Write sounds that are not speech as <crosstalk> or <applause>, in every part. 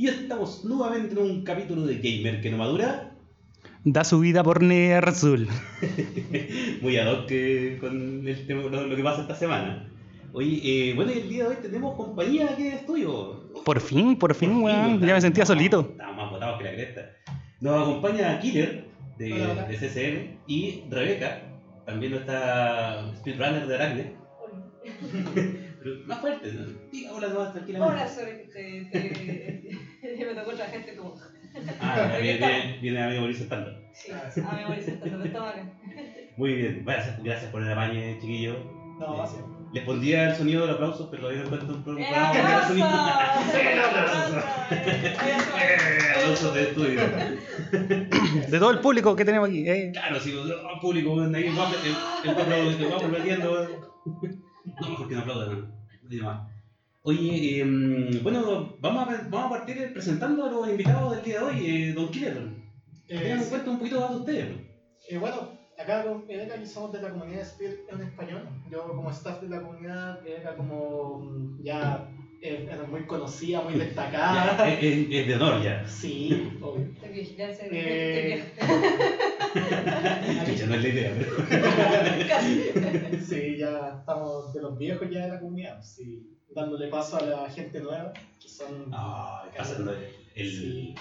Y estamos nuevamente en un capítulo de Gamer que no madura. Da su vida por Nerzul. <laughs> Muy ad hoc eh, con el tema, lo, lo que pasa esta semana. Oye, eh, bueno, el día de hoy tenemos compañía aquí de estudio. Por fin, por fin, Por weón. fin, Ya me sentía solito. Estamos más botados que la cresta. Nos acompaña Killer de, Hola, hola. de CCM y Rebeca, también nuestra speedrunner de Aracne. <laughs> Pero más fuerte, ¿no? Diga hola nomás tranquilamente. Hola, sorry que te, te- <laughs> me tocó otra gente como. Ah, <laughs> viene, viene, viene amigo Mauricio estando. Sí, a mí me parece tanto, pero estamos acá. <laughs> Muy bien, gracias, gracias por el apañe, chiquillo. No, sí. Les pondría el sonido del aplauso, pero todavía no encuentro un ¡Eh, programa que haga sonido. aplausos! Eh, Aplausos de estudio. De todo el público que tenemos aquí. eh. Claro, si el público, weón, ahí el, el guapo, No, mejor que no aplaudan, no. Oye, eh, bueno, vamos a, vamos a partir presentando a los invitados del día de hoy, eh, Don Killer. Tengan sí. cuenta un poquito de ustedes. Eh, bueno, acá aquí somos de la comunidad Speed en español. Yo como staff de la comunidad, Edeka como mm, ya era muy conocida, muy destacada. es, es- es de honor ya. Sí, obvio. Ya Eh, no es la idea, pero. Casi. Sí, ya estamos de los viejos ya de la comunidad. Sí, dándole paso a la gente nueva, que son... Ah, pasando el, el, Sí,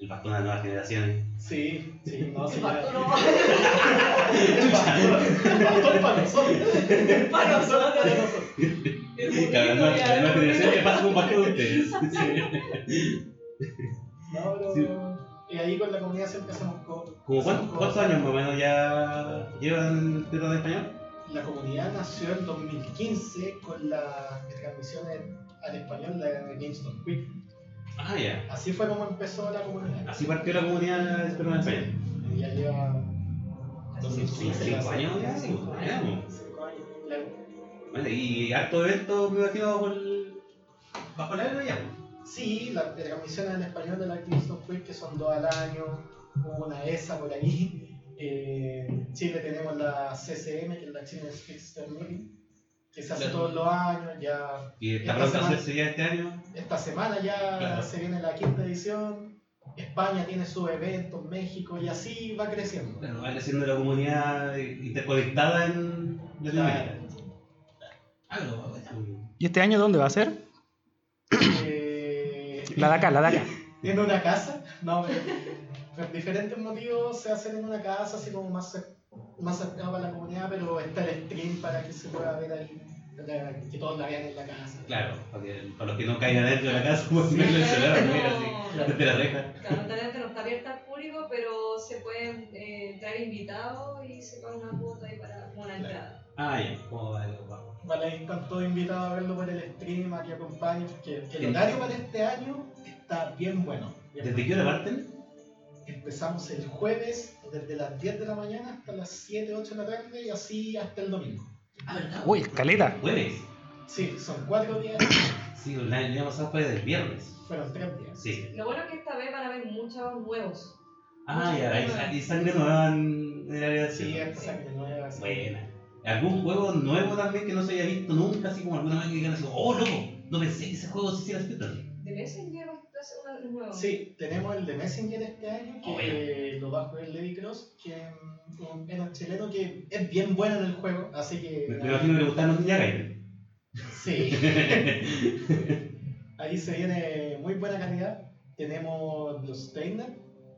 el bastón las nuevas generaciones. sí, sí, no, sí, El ya- bastón <laughs> no. El bastón para nosotros. Para nosotros. Para nosotros. <laughs> Es Claro, la nueva, la nueva generación le pasa un bastón a ustedes. No, pero Sí. y ahí con la comunidad siempre hacemos co ¿Cómo hacemos cuántos, cuántos cosas. años más o menos ya llevan Tierra de Español? La comunidad nació en 2015 con las transmisiones al español de GameStop Quick. Ah, ya. Así fue como empezó la comunidad. Así partió la comunidad de de Español. Y ya lleva Entonces, sí, cinco años ya, Cinco ya, años. Cinco años, claro. Bueno, y harto evento me imagino bajo el. bajo la era ya. Sí, las transmisiones en español de la GameStop Quick que son dos al año. Hubo una ESA por ahí. Eh, en Chile tenemos la CCM, que es la China Speedster Meeting, que se hace Claro. todos los años. Ya Y Esta semana- ya este año. Esta semana ya Claro. se viene la quinta edición. España tiene sus eventos, México, y así va creciendo. Claro, va creciendo la comunidad interconectada en Latinoamérica. ¿Y este año dónde va a ser? Eh, La de acá, la de acá. <laughs> En una casa, no, pero por diferentes motivos se hacen en una casa, así como más, más cercano para la comunidad, pero está el stream para que se pueda ver ahí, para que todos la vean en la casa. Claro, porque para los que no caigan dentro de la casa, pues verlo en el celular, no mira así, desde la reja. Claro, no está abierta al público, pero se pueden eh, traer invitados y se paga una cuota ahí para una entrada. Ah, ya, ¿cómo va? Vale, ahí están todos invitados a verlo por el stream, a que acompañen, porque el horario para este año está bien bueno. bien ¿Desde qué hora parten? Empezamos el jueves desde las 10 de la mañana hasta las 7, 8 de la tarde y así hasta el domingo. Ah, ¿verdad? Uy, escaleta. Jueves. Sí, son cuatro días, <coughs> Sí, el año pasado fue del viernes. fueron tres días. Sí. Lo bueno es que esta vez van a haber muchos nuevos. Ah, ya, hay sangre nueva en el área de Sí, esta sangre nueva. sí. Buena. ¿Algún juego nuevo también que no se haya visto nunca? Así como alguna vez que digan así, oh, loco, no pensé que ese juego se hiciera speedrun. ¿De Messenger una- un nuevo? Sí, tenemos el de Messenger este año, que Oh, eh, lo va a jugar Levi Cross, que es un un chileno que es bien bueno en el juego, así que... Me, imagino que le gustaron los Ninja Gaiden. Sí. <laughs> Ahí se viene muy buena calidad. Tenemos los Steiner,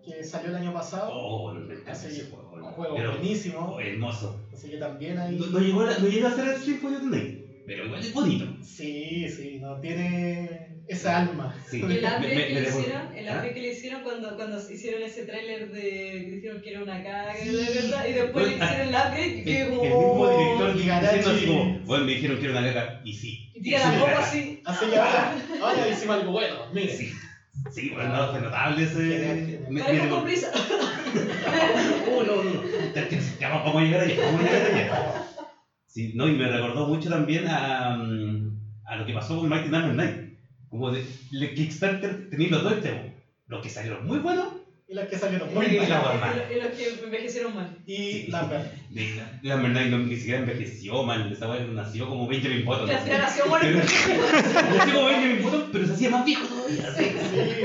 que salió el año pasado. Oh, Así. Un juego Pero- buenísimo. oh, hermoso. Así que también ahí. No, no llegó, a- no llegó a ser el Stream for Tonight, pero igual es bonito. Sí, sí, no tiene esa alma. Sí. El Me- upgrade me- que me le hicieron, el ¿Ah? que le hicieron cuando, cuando hicieron ese tráiler de que dijeron que era una caga Sí. de verdad y después le hicieron el upgrade y El, que el como mismo director Igarashi. diciendo así como, bueno, me dijeron que era una caca, y sí. y tira la copa así. Así que ahora, <laughs> ahora hicimos algo bueno. Mire. Sí, sí, bueno, no, fue notable ese. Me- me- con prisa. Oh, <laughs> no, no, vamos a llegar allá, vamos a llegar allá. Sí, no, y me recordó mucho también a, mm, a lo que pasó con Mighty Number 9. Como de, el Kickstarter tenía los dos extremos. Los que salieron muy buenos Y las que salieron muy y mal. Y los que envejecieron mal. Y Sí. la <laughs> verdad. De la Number 9 no, ni siquiera envejeció mal. Esa weá nació como Benjamin Button. La generación muerta. <laughs> Nació como Benjamin Button, pero se hacía más viejo todavía. Sí, Sí.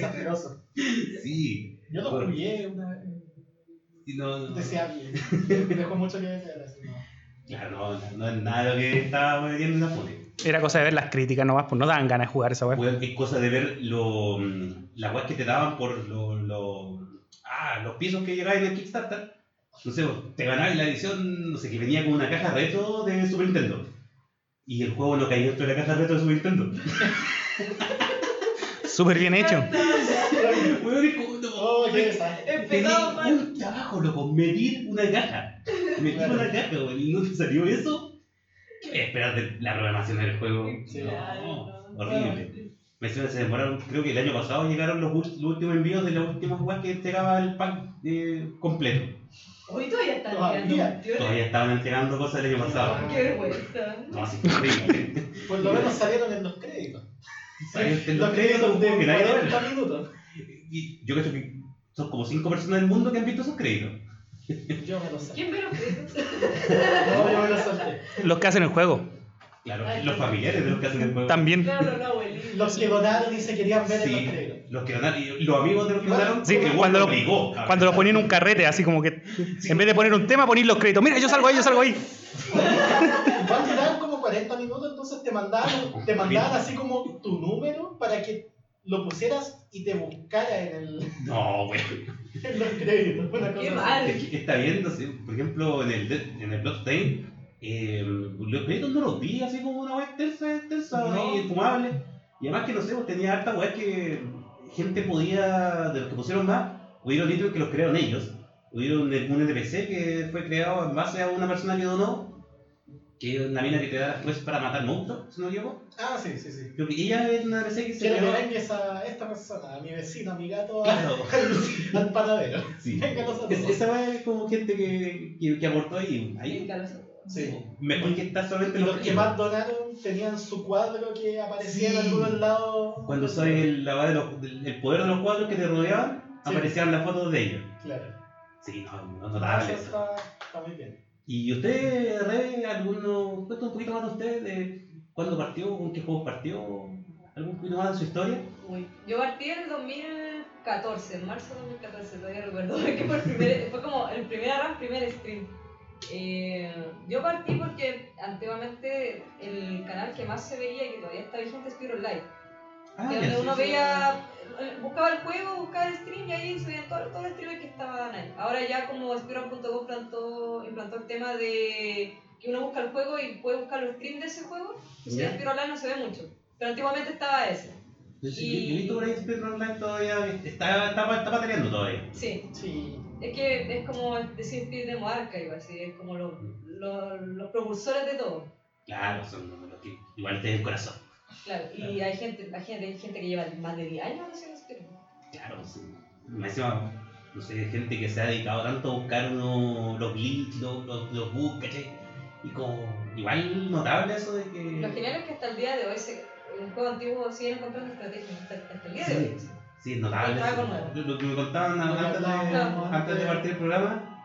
no. asqueroso. Sí. Yo lo jugué una vez. Sí, no, no. Deseable. Dejó mucho que desear. así, ¿no? Claro, no, no es nada de lo que estaba metiendo en la Fune. Era cosa de ver las críticas nomás, pues no dan ganas de jugar esa weá. Es cosa de ver lo, mm, la weas que te daban por lo, lo- ah, los pisos que llegaban en el Kickstarter. No sé, te ganabas la edición, no sé, que venía con una caja retro de Super Nintendo. Y el juego no caía dentro de la caja retro de Super Nintendo. <laughs> Súper bien hecho. <laughs> Oh, mal. un trabajo, loco, medir una caja. Medir Claro. una caja, weón, y no te salió eso. ¿Qué voy a esperar de la programación del juego? Sí. No, horrible. Me se demoraron, creo que el año pasado llegaron los, últimos envíos de las últimas weas que entregaba el pack eh, completo. Hoy todavía están Todavía. Todavía estaban entregando cosas el año pasado. Qué vergüenza. No, así fue horrible. <laughs> Por lo menos salieron en los créditos. En Los créditos de que nadie lo ve. 40 minutos. Y yo creo que son como cinco personas del mundo que han visto esos créditos. Yo me lo salté. ¿Quién ve los créditos? No, yo me lo salté. Los que hacen el juego. Claro, Ay, los familiares de los que hacen el juego. También. Claro, los abuelitos. Los que donaron y se querían ver en Sí, los créditos. los que donaron, y los amigos de los que donaron, Sí, cuando lo- obligó Cuando lo ponían en un carrete, así como que en vez de poner un tema, ponían los créditos. Mira, yo salgo ahí, yo salgo ahí. Igual te daban como 40 minutos, entonces te mandaban, te mandaban así como tu número para que lo pusieras y te buscara en, el, No, güey. Los créditos. Una cosa Qué así. mal. Es que Está viendo, sí, por ejemplo, en el, en el Bloodstain, eh, los créditos no los vi así como una web extensa, extensa No. y fumable. Y además que no sé, pues tenía harta web que gente podía, de los que pusieron más, hubieron títulos que los crearon ellos. Hubieron un NPC que fue creado en base a una persona que donó, que es una mina que te da después para matar monstruos, si no equivoco. Ah, sí, sí, sí. Creo que ella es una NPC que se Quiero que vengues a esta persona, a mi vecino, a mi gato, <laughs> Claro. <laughs> al, al panadero. Sí. Venga, los Es- esa es como gente que, que, que aportó ahí. ahí Sí. Mejor que estar solamente Y en los que más donaron tenían su cuadro que aparecía Sí. en algunos lados. Cuando sabes el, la weá de los- del- el poder de los cuadros que te rodeaban, Sí. aparecían las fotos de ellos. Claro. Sí, no, no Ah, eso eso. está, está muy bien. ¿Y usted, Re, alguno, un poquito más de usted, de cuándo partió, con qué juegos partió, algún poquito más de su historia? Uy, Yo partí en el 2014, en marzo de 2014, todavía recuerdo, <laughs> que fue, el primer, fue como el primer arranque, primer stream. Eh, yo partí porque antiguamente el canal que más se veía y que todavía está vigente es Piro Live, Ah, donde uno sí. veía, buscaba el juego, buscaba el stream y ahí subían todos todos los streamers que estaban ahí. Ahora ya como Speedrun.com implantó, implantó el tema de que uno busca el juego y puede buscar los streams de ese juego, y si Ya. es Speedrun Live no se ve mucho, pero antiguamente estaba ese. Yo y- yo he visto por ahí Online todavía, está, está, está todavía. Sí, Sí. Es que es como decir Speed Demo Archive, así, es como los, los, los propulsores de todo. Claro, son los que igual tienen corazón. Claro, y hay gente, hay gente, hay gente que lleva más de 10 años haciendo Speed. Claro, sí. Me encima, no sé, gente que se ha dedicado tanto a buscar uno, los glitches, los, los, los bugs, ¿cachai? Y como, igual notable eso de que... Lo genial es que hasta el día de hoy se, en juego antiguo siguen encontrando estrategias, hasta, hasta el día Sí. de hoy. Sí, es notable. Eso. Lo, lo que me contaban antes, de, hablábamos antes de partir el programa,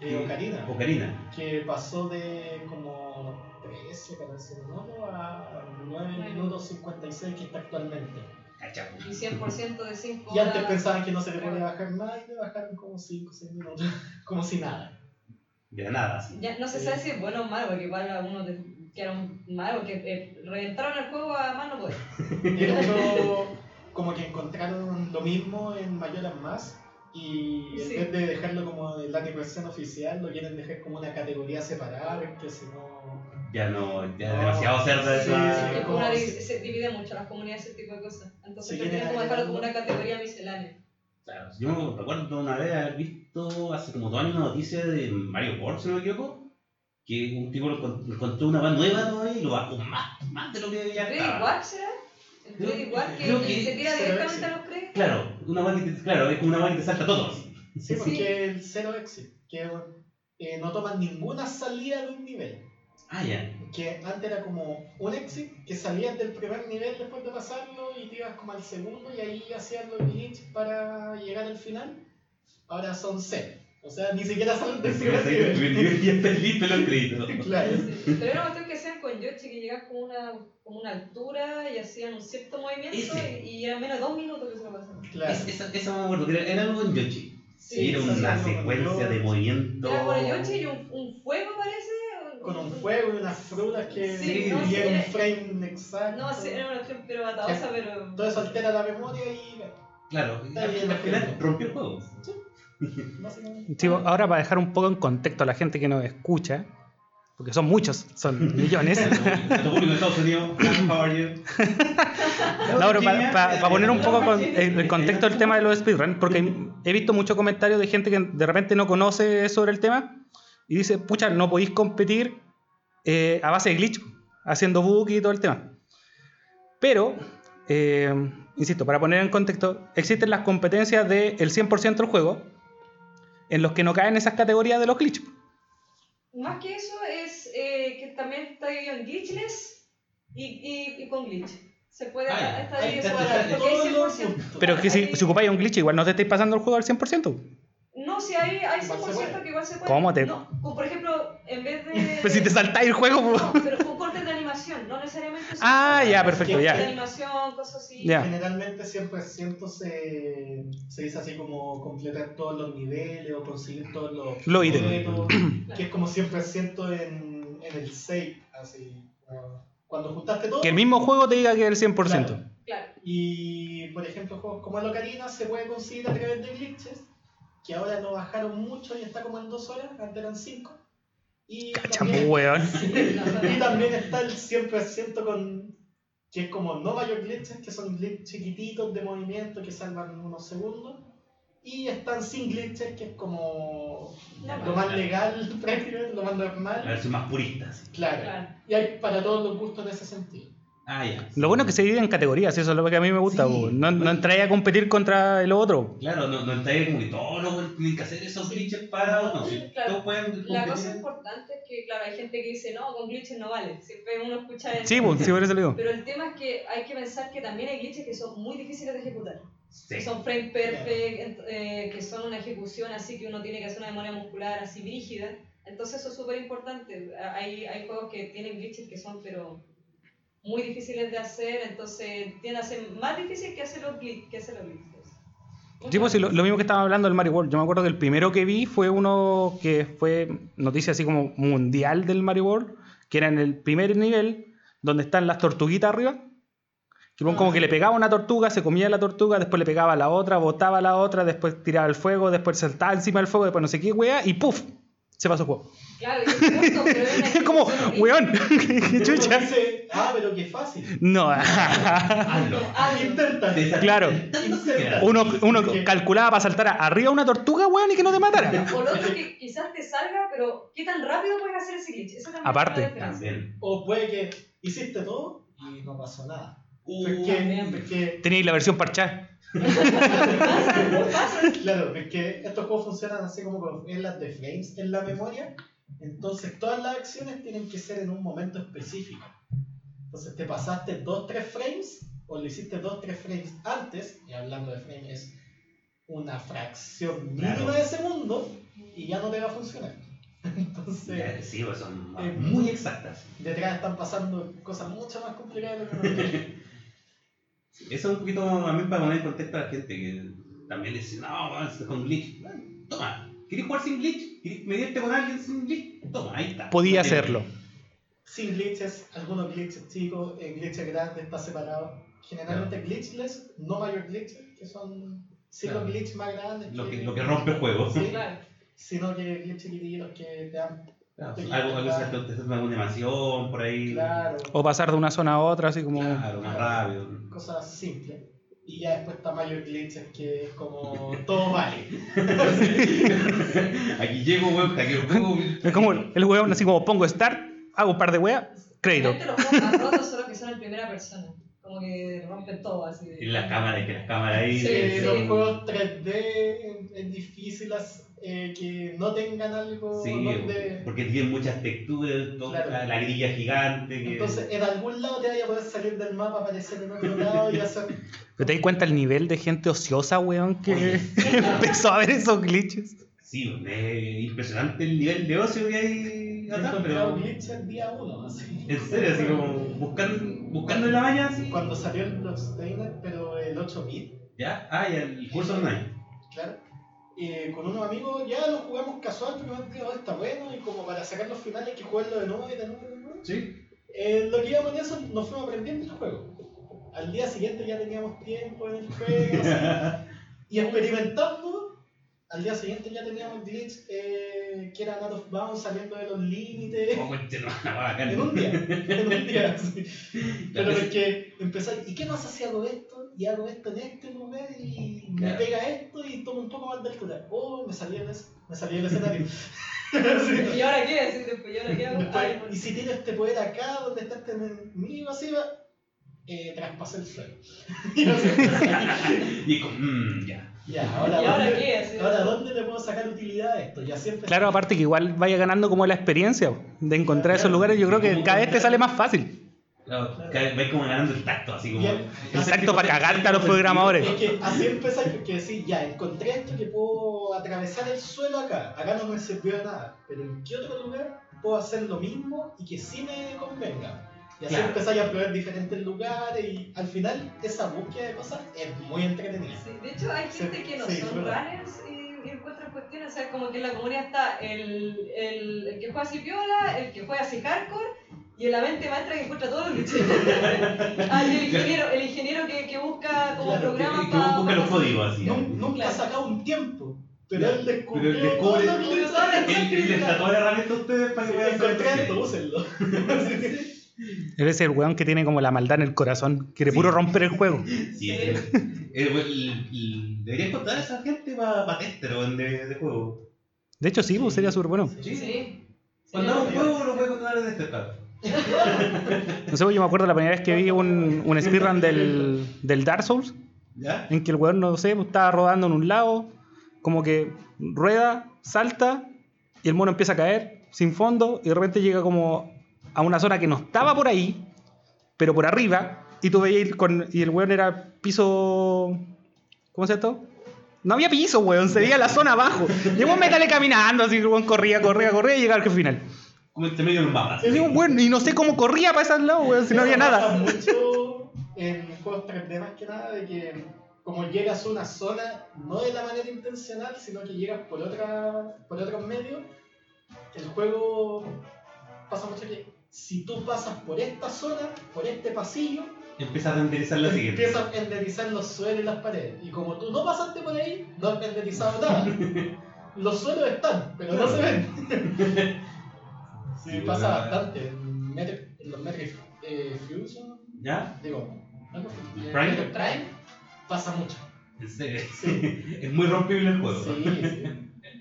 Eh, Ocarina, Ocarina. que pasó de como 13, parece, ¿no? A 9 minutos 56 que está actualmente. Cacha, Y 100% de 5 Y antes pensaban que no se le podía bajar más y le bajaron como 5 o 6 minutos, <laughs> como si nada. De nada, así. Ya no se sabe si es bueno o malo, porque igual algunos de- quedaron mal, porque eh, reventaron el juego a más no poder. De hecho, como que encontraron lo mismo en Mayoras Más y en Sí. vez de dejarlo como en la versión oficial, lo quieren dejar como una categoría separada, porque si no... Ya no, ya es demasiado cerda sí, esa. sí, Es como una se divide mucho las comunidades ese tipo de cosas. Entonces Sí, prefieren tiene- como dejarlo como una categoría miscelánea. Claro, yo me recuerdo una vez haber visto hace como dos años una noticia de Mario World, si no me equivoco, que un tipo encontró una van nueva todavía y lo bajó más, más de lo que ya ¿Freddy estaba. War será? ¿El War que, que que se tira directamente a los créditos? Claro, una van que te, claro, es como una van que te salta todo así. Sí, porque el Zero Exit, que eh, no toman ninguna salida de un nivel. Ah, ya. Que antes era como un exit, que salías del primer nivel después de pasarlo y te ibas como al segundo y ahí hacías los glitches para llegar al final. Ahora son cero. O sea, ni siquiera salen del primer nivel. nivel ya está listo los créditos. <laughs> Claro. Pero era una cuestión que hacían con Yoshi, que llegas como una, como una altura y hacían un cierto movimiento Ese. y, y era menos de dos minutos que se lo pasaban. Claro. Es- esa, esa me acuerdo, era, algo en Yoshi. Sí, era una secuencia de Yoshi. movimiento. Era con el Yoshi y un, un fuego. Con un fuego y unas frutas que Sí, no, y sí, era un frame exacto. No, sí, era una cuestión pero atadosa, pero. Todo eso altera la memoria y Claro, Está al, final rompió el juego. Sí, ahora para dejar un poco en contexto a la gente que nos escucha, porque son muchos, son <laughs> millones. No, pero para poner un poco con- en el contexto del tema de los speedrun, porque he visto muchos comentarios de gente que de repente no conoce sobre el tema y dice, pucha, no podéis competir eh, a base de glitch, haciendo bug y todo el tema. Pero, eh, insisto, para poner en contexto, existen las competencias del 100% del juego en los que no caen esas categorías de los glitch. Más que eso es eh, que también está dividido en glitchless y, y, y con glitch. Se puede. Ah, Ahí dividido está, separado, está, porque hay Todos los 100%. puntos. Pero es que si, si ocupáis un glitch, igual no te estáis pasando el juego al 100%. No, si hay, hay Igual se 100% puede. que igual se puede. ¿Cómo te- No, como por ejemplo, en vez de. <laughs> Pues si te saltáis el juego, pues. No, pero con cortes de animación, no necesariamente. son Ah, cortes ya, de perfecto, De ya. animación, cosas así. Generalmente 100% se, se dice así como completar todos los niveles o conseguir todos los Los ítems. <clears throat> que es como 100% en, en el save, así. como Cuando juntaste todo. Que el mismo juego te diga que es el 100%. Claro. Claro. Y por ejemplo, juegos como el Ocarina se puede conseguir a través de glitches, que ahora lo bajaron mucho y está como en 2 horas, antes eran 5. Y Chapo, también, weón. <laughs> y también está el 100% con que es como no mayor glitches, que son glitches chiquititos de movimiento que salvan unos segundos. Y están sin glitches, que es como lo más legal, <laughs> prácticamente, lo más La normal. versión más purista. sí. Claro. Claro. Y hay para todos los gustos en ese sentido. Ah, ya. Lo bueno es que se divide en categorías, eso es lo que a mí me gusta. Sí. No, no entráis a competir contra el otro. Claro, no, no entra como que todos los tienen que hacer esos glitches para no, si Claro. todos pueden La cosa importante es que, claro, hay gente que dice, no, con glitches no vale. Siempre uno escucha eso. Sí, pues, sí, por eso lo digo. Pero el tema es que hay que pensar que también hay glitches que son muy difíciles de ejecutar. Sí. Que son frame perfect, eh, que son una ejecución así que uno tiene que hacer una memoria muscular así brígida. Entonces eso es súper importante. Hay, hay juegos que tienen glitches que son pero muy difíciles de hacer, entonces tienden a ser más difícil que hacer los glitches. Que hacer los glitches. Sí, pues, sí, lo, lo mismo que estaba hablando del Mario World. Yo me acuerdo que el primero que vi fue uno que fue noticia así como mundial del Mario World, que era en el primer nivel, donde están las tortuguitas arriba. Que bueno, como que le pegaba una tortuga, se comía la tortuga, después le pegaba a la otra, botaba a la otra, después tiraba el fuego, después saltaba encima del fuego, después no sé qué, wea, y ¡puf! Se pasó el juego. Claro, y es <laughs> como, weón, <laughs> qué chucha. Dice, ah, pero qué fácil. No, <laughs> Hazlo. Ah, Intenta. Te- claro. Uno, uno calculaba para saltar arriba una tortuga, weón, y que no te matara. O lo otro que quizás te salga, pero ¿qué tan rápido puedes hacer ese glitch? Eso también Aparte. También. O puede que hiciste todo y no pasó nada. Uh, Tenéis la versión parchada. <laughs> claro, porque estos juegos funcionan así como con reglas de frames en la memoria. Entonces todas las acciones tienen que ser en un momento específico. Entonces te pasaste 2-3 frames o lo hiciste 2-3 frames antes, y hablando de frames es una fracción mínima Claro. de segundo y ya no te va a funcionar. <laughs> Entonces Sí, pues son Eh, muy exactas. detrás están pasando cosas mucho más complicadas de lo que <laughs> Eso es un poquito también para poner en contexto a la gente que también dice, no, bueno, esto es con glitch. Toma, ¿quieres jugar sin glitch? ¿Quieres medirte con alguien sin glitch? Toma, ahí está. Podía No hacerlo. sin glitches, algunos glitches chicos, eh, glitches grandes está separado. Generalmente glitchless, no mayor glitches, que son sí Claro. los glitches más grandes. Lo que, lo que rompe el juego. Sí, <laughs> Claro. sino que glitches chiquititos que te dan. Claro, Sí, algo, algo claro. se te hace una animación por ahí. Claro, O pasar de una zona a otra, así como. Claro, más rápido. cosas simples. Y ya después está mayor glitches que es como <laughs> todo vale. <laughs> Aquí llego, weón, el juego. Es como el weón, así como pongo start, hago un par de weas, crédito. Los juegos más rotos son los que son en primera persona. Como que rompen todo así. Y las cámaras, que las cámaras ahí. Sí, Eh, sí. Los juegos 3D es, difícil eh, que no tengan algo Sí, donde. porque tienen muchas texturas, toda Claro. la, la grilla gigante. Que... Entonces, en algún lado te vaya a poder salir del mapa, aparecer en otro lado y hacer. <laughs> ¿Pero te das cuenta el nivel de gente ociosa, weón, que Oye. <laughs> empezó a ver esos glitches? Sí, es impresionante el nivel de ocio que hay Yo acá, pero. un glitch el día 1, así. En serio, así como buscando, buscando en la maña, así. Cuando salió el Blockstainer, pero el 8-bit, ¿Ya? Ah, y el curso online. claro. Eh, con unos amigos ya lo jugamos casual, pero está bueno, y como para sacar los finales hay que jugarlo de nuevo y de nuevo y de nuevo. Sí. Eh, lo que íbamos en eso, nos fuimos aprendiendo el juego. Al día siguiente ya teníamos tiempo en el juego, <laughs> así. y experimentando, al día siguiente ya teníamos glitch eh, que era out of bounds saliendo de los límites. Tema, <laughs> bacán. En un día, en un día, <laughs> sí. Pero es que empezáis, ¿y qué pasa si hago esto? Y hago esto en este lugar y me pega esto y tomo un poco más de altura. Oh, me salía el, me salía el <laughs> escenario. Sí. ¿Y ahora qué? Así, después, ¿y ahora qué hago? Después, Ay, y si tiro este poder acá, donde está este enemigo, así va, eh, traspasé el suelo. y como, mmm, ya. Ya, ahora, ¿Y ahora ¿dónde, qué? Así, ahora, ¿dónde le puedo sacar utilidad a esto? Ya siempre. Claro, aparte que igual vaya ganando como la experiencia de encontrar esos lugares, yo creo que cada vez te sale más fácil. Claro, vais como ganando el tacto, así como. El tacto para cagarte a los programadores. Es que así empezáis que decir, ya, encontré esto que puedo atravesar el suelo acá. Acá no me sirvió de nada. Pero ¿en qué otro lugar puedo hacer lo mismo y que sí me convenga? Y así Claro. empezáis a probar diferentes lugares y al final esa búsqueda de cosas es muy entretenida. Sí, de hecho, hay gente Sí, que no sí, son runners y, y encuentran cuestiones. O sea, como que en la comunidad está el, el, el que juega así piola, el que juega así hardcore y en la mente maestra que encuentra todos los glitches. ah, y el ingeniero, el ingeniero que, que busca como Claro, programas Que, que vos buscas los para. códigos así. Nun- Nunca ha Claro. sacado un tiempo, pero él descubrió pero él descubre- todo lo que les da toda la herramienta a ustedes para que puedan hacer esto, úsenlo. <laughs> Él es el weón que tiene como la maldad en el corazón, quiere Sí. puro romper el juego. Sí, el, el, deberías contar a esa gente para pa tester de, de juego. De hecho, sí, pues sería súper bueno. Sí. Sí. Cuando haga un juego lo voy a contar de tester, claro. No sé, pues, yo me acuerdo la primera vez que vi un, un speedrun del, del Dark Souls, ¿Ya? en que el weón, no sé, pues, estaba rodando en un lado, como que rueda, salta, y el mono empieza a caer sin fondo, y de repente llega como a una zona que no estaba por ahí, pero por arriba, y tú veías ir con. Y el weón era piso. ¿Cómo se llama esto? No había piso, weón, se veía la zona abajo. Y el weón metale caminando, así el weón corría, corría, corría y llegaba al final. Como entre medio de un mapa. Y digo, weón, y no sé cómo corría para ese lado, weón, si no había Eso pasa nada. mucho <laughs> en juegos 3D más que nada, de que como llegas a una zona, no de la manera intencional, sino que llegas por otra por otros medios, el juego pasa mucho que si tú pasas por esta zona, por este pasillo, Empieza a renderizar la siguiente. empiezas a enderezar los suelos y las paredes. Y como tú no pasaste por ahí, no has enderezado nada. <laughs> Los suelos están, pero no se ven. <laughs> Sí, Sí, pasa verdad. bastante. En, Metro- en los Metroid eh, Fusion, ¿Ya? digo, eh, Prime. Metroid Prime pasa mucho. En serio. Sí, <laughs> Es muy rompible el juego. sí, sí.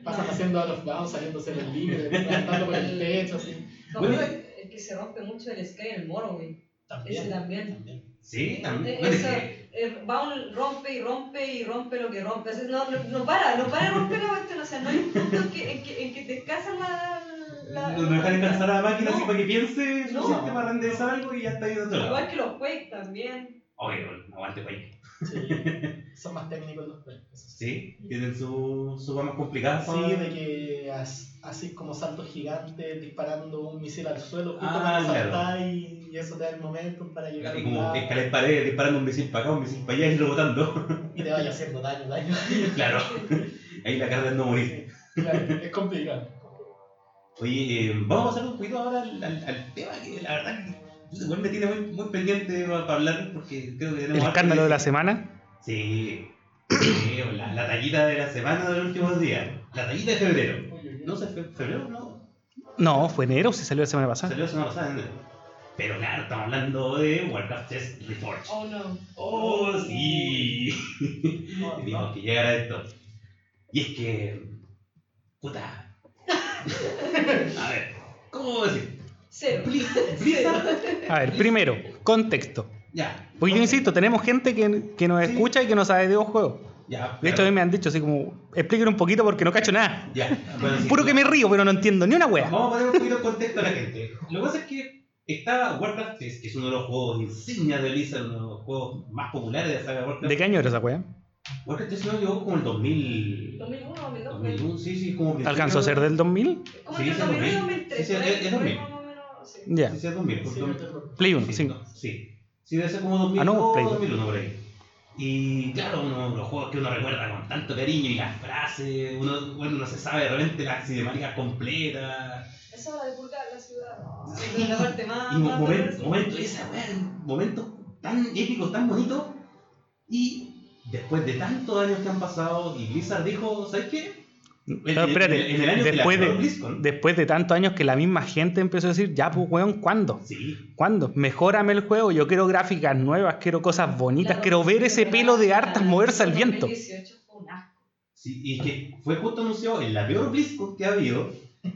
Pasan haciendo out of bounds, saliéndose del límite, saltando por el techo, así. No, Bueno, pero el que se rompe mucho el Sky en el moro, güey. También. Ese también. también. Sí, también. Eh, es que- eh, va un, rompe y rompe y rompe lo que rompe. O sea, no, no, no para, no para de romper la cuestión. O sea, no hay un punto en que, en que, en que te descansan la. la No dejar descansar a la máquina No. así para que piense No. suficiente para renderizar algo y ya está ahí de otro lado. Igual que los Quake también. Oye, no aguante país. Sí, son más técnicos los eso sí. Sí, tienen su, su más complicada. Sí, de que as- así como saltos gigantes disparando un misil al suelo justo Ah, claro. saltáis y eso te da el momento para llegar Y como escalar paredes, disparando un misil para acá, un misil para allá y rebotando. y te vaya haciendo daño, daño. <laughs> claro. Ahí la carga es no morir. Claro, es complicado. Oye, eh, vamos a pasar un poquito ahora al, al, al tema que la verdad que igual me tiene muy, muy pendiente para, para hablar porque creo que tenemos. El escándalo de que- la semana. Sí. Sí, la, la tallita de la semana de los últimos días. La tallita de febrero. No sé, fe- febrero, no. No, fue enero, si salió la semana pasada. Salió la semana pasada, ¿no? Pero claro, estamos hablando de Warcraft 3 Reforged. Oh no. ¡Oh, sí! No, Teníamos no. que llegar a esto. Y es que. Puta. A ver, ¿cómo decir? Cero. Blizzard. A ver, primero, contexto. Ya. Porque yo insisto, tenemos gente que, que nos Sí. escucha y que no sabe de videojuegos. Ya. De hecho, a mí me han dicho así como, explíquenme un poquito porque no cacho nada. Ya. Bueno, sí. Puro que me río, pero no entiendo ni una wea. Vamos a poner un poquito en contexto a la gente. Lo que pasa es que está Warcraft 3, que es uno de los juegos insignias de Blizzard, uno de los juegos más populares de la saga Warcraft. ¿De qué año era esa wea? Warcraft 3 no llegó como el 2000. 2001, 2002. 2001, sí, sí, como ¿Alcanzó a ser del 2000? Como Sí, es 2001 y 2000. 2003. Sí, sí, por ahí, es- es por ahí 2000. más o menos, sí. Ya. Sí, sí, es 2000. Sí, porque- no te preocupes. Play 1, sí, sí. Sí. Debe ser como 2000 Ah, no, Play o dos. 2001 por ahí. Y claro, uno, los juegos que uno recuerda con tanto cariño y las frases, uno, bueno, no se sabe de repente las cinemáticas completas. Esa hora de pulgar la ciudad. Sí, es la parte más. Y más momentos, esa momentos tan épicos, tan bonitos. Y después de tantos años que han pasado, y Blizzard dijo, ¿sabes qué? En- No, espérate, en el después de- BlizzCon, Después de tantos años que la misma gente empezó a decir, ya pues weón, ¿cuándo? Sí, ¿Cuándo? Mejórame el juego, yo quiero gráficas nuevas, quiero cosas bonitas, quiero ver ese 2018 pelo de hartas moverse al viento. 2018 fue un asco. sí, y que fue justo anunciado en la peor BlizzCon que ha habido,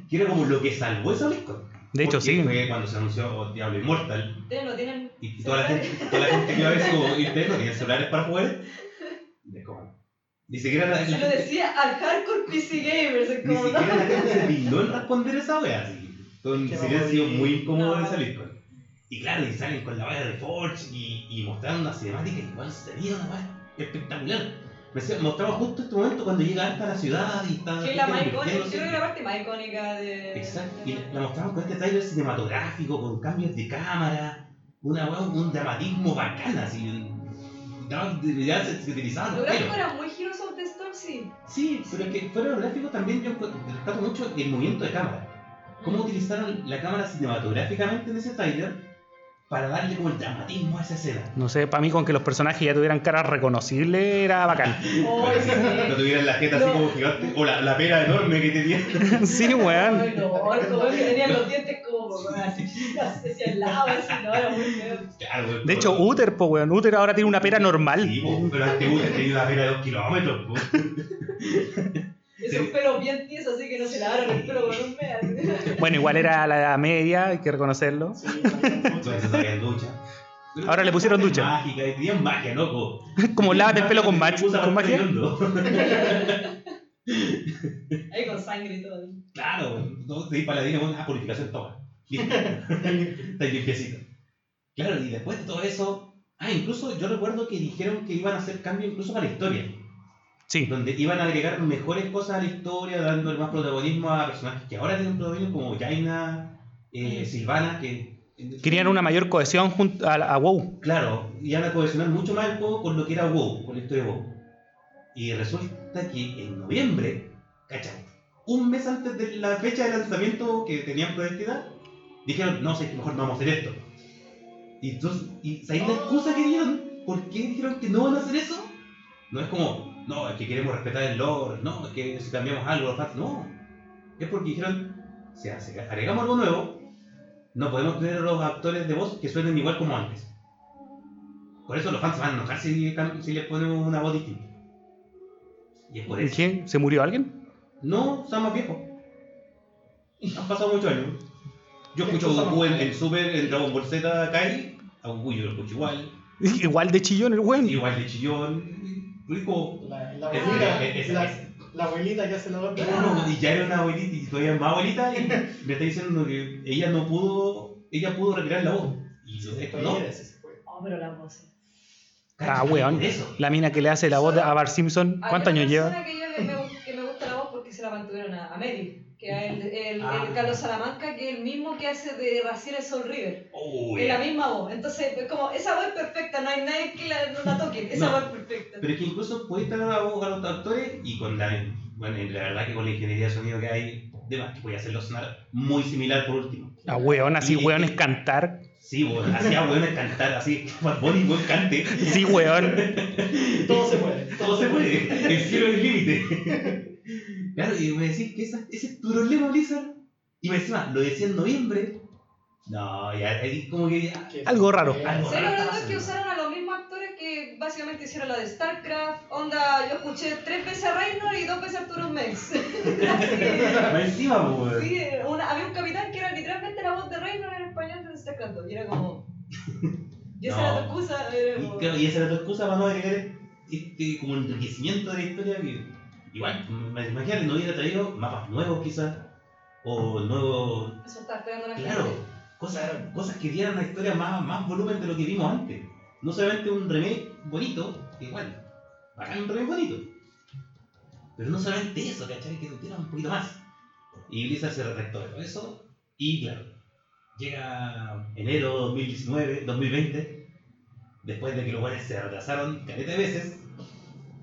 que era como lo que salvó esa BlizzCon. De hecho, sí. Fue cuando se anunció Diablo Immortal, Ustedes no tienen. y toda la gente, toda la gente que iba a ver su internet tenía celulares para jugar. Es como, ni siquiera la, Se lo decía al hardcore PC Gamers. Ni siquiera la gente se dignó en responder esa wea, así. Qué silencio mamón. muy incómodo de salir con. Y claro, y salen con la wea de Reforge y, y mostraron una cinemática igual sería una wea espectacular. Me decía- mostraba justo este momento cuando llega hasta la ciudad y está. Que es la más icónica. Yo creo que la parte más icónica de. Exacto, y la- la mostraban con este trailer cinematográfico, con cambios de cámara, una un dramatismo bacán, así. Ya se, se utilizaban los pelos. era muy Storm, sí. Pero es que fuera de lo gráfico también yo rescato mucho el movimiento de cámara. cómo utilizaron la cámara cinematográficamente en ese trailer para darle como el dramatismo a esa escena. No sé, para mí con que los personajes ya tuvieran caras reconocibles era bacán. <laughs> Oh, no tuvieran la jeta así como gigante, o la, la pera enorme que tenía. <laughs> sí, weón. Ay, no, como que tenían los dientes como así, hacia el lado, así, no, era muy feo. Claro, güey, De hecho, Uther, po, weón. Uther ahora tiene una pera normal. Sí, po, pero antes Uther tenía una pera de 2 kilómetros. po. <laughs> Esos pelos bien tiesos, así que no se lavaron el pelo con un mes. <laughs> Bueno, igual era la edad media, hay que reconocerlo. Sí. Entonces ducha. Ahora le pusieron ducha. Mágica, y tenían magia, loco. <laughs> Como lávate el pelo con, usa con magia. Ahí con sangre y todo. Claro, no, de ahí para la dina, bueno, ah, purificación, toma. <laughs> Está limpiecito. Claro, y después de todo eso, ah, incluso yo recuerdo que dijeron que iban a hacer cambios incluso para la historia, Sí, donde iban a agregar mejores cosas a la historia, dándole más protagonismo a personajes que ahora tienen protagonismo como Jaina, eh, Silvana, que... querían una mayor cohesión junto a, a WoW. Claro, iban a cohesionar mucho más el juego con lo que era WoW, con la historia de WoW. Y resulta que en noviembre, ¿cachai? Un mes antes de la fecha de lanzamiento que tenían proyectada, dijeron, no sé, que mejor no vamos a hacer esto. Y entonces, ¿y ¿sabéis la excusa que dieron? ¿Por qué dijeron que no van a hacer eso? No es como, no, es que queremos respetar el lore, no, es que si cambiamos algo, los fans, no. Es porque dijeron, si agregamos algo nuevo, no podemos tener a los actores de voz que suenen igual como antes. Por eso los fans se van a enojar si, si les ponemos una voz distinta. Y es por eso. ¿Qué? ¿Se murió alguien? No, están más viejos. Han pasado muchos años. Yo escucho a Goku en, en Super, en Dragon Ball Z, Kai. A Goku yo lo escucho igual. <laughs> Igual de chillón el weón. Igual de chillón. Como... La, la abuelita, es- es- la, es- la abuelita que hace la voz de No, y ya era una abuelita y todavía es más abuelita y <laughs> me está diciendo que ella no pudo, ella pudo recrear la voz. Y yo, esto no. Oh, pero la voz. Ah, weón. La mina que le hace la voz de- a Bart Simpson, ¿cuántos años lleva? que, yo le- me, que me gusta la voz porque se la mantuvieron a, a Meryl, que es el, el, Ah. el Carlos Salamanca, que es el mismo que hace de Raciel el Soul River. Es la misma voz. Entonces, es como, esa voz es perfecta, no hay nadie que la, no la toque. Esa No. voz es perfecta. Pero es que incluso puedes tener a voz a los actores y con la, bueno, la verdad que con la ingeniería de sonido que hay, de más que voy a hacerlo sonar muy similar por último. A weón, así Y- weón es cantar. Sí, bueno, hacía bueno cantar así, <laughs> Bunny buen cante. Sí, weón. <laughs> Todo se puede. Todo se puede, el cielo es el límite. Claro, y me decís que esa, ese es tu problema, Blizzard. Y me encima, lo decía en noviembre. No, ya, como que Algo raro. Algo lo raro. verdad es que usaron a los mismos actores que básicamente hicieron la de StarCraft. Onda, yo escuché tres veces a Reynor y dos veces a Arturo Mex. <laughs> Encima, pues. Sí, una- había un capitán que era literalmente la voz de Reynor en español de StarCraft 2, y era como. Y esa No. era tu excusa. Era Y, claro, y esa era tu excusa para no agregar este como enriquecimiento de la historia. que igual, imagínate, no hubiera traído mapas nuevos quizás, o nuevos, Eso está esperando la claro, gente. cosas, cosas que dieran la historia más, más volumen de lo que vimos antes. No solamente un remake bonito, que igual, bacán, re bonito. Pero no solamente eso, ¿cachai? Que tiene un poquito más. Y Blizzard se retractó de eso. Y claro, llega enero 2019, 2020, después de que los guanes se retrasaron caleta de veces,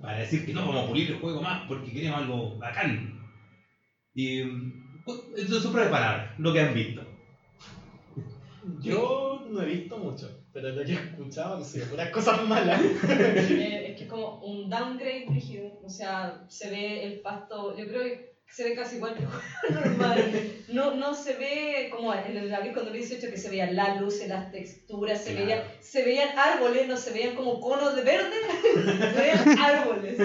para decir que no vamos a pulir el juego más porque queremos algo bacán. Y pues, eso es palabras, lo que han visto. Yo no he visto mucho, pero lo que he escuchado han sido puras cosas malas. Eh, <laughs> es que es como un downgrade rígido. O sea, se ve el pasto. Yo creo que se ve casi igual que el juego normal. No, no se ve como en el David cuando 2018 que se veían las luces, las texturas, se, Claro. veía, se veían árboles, no se veían como conos de verde, <laughs> se veían árboles.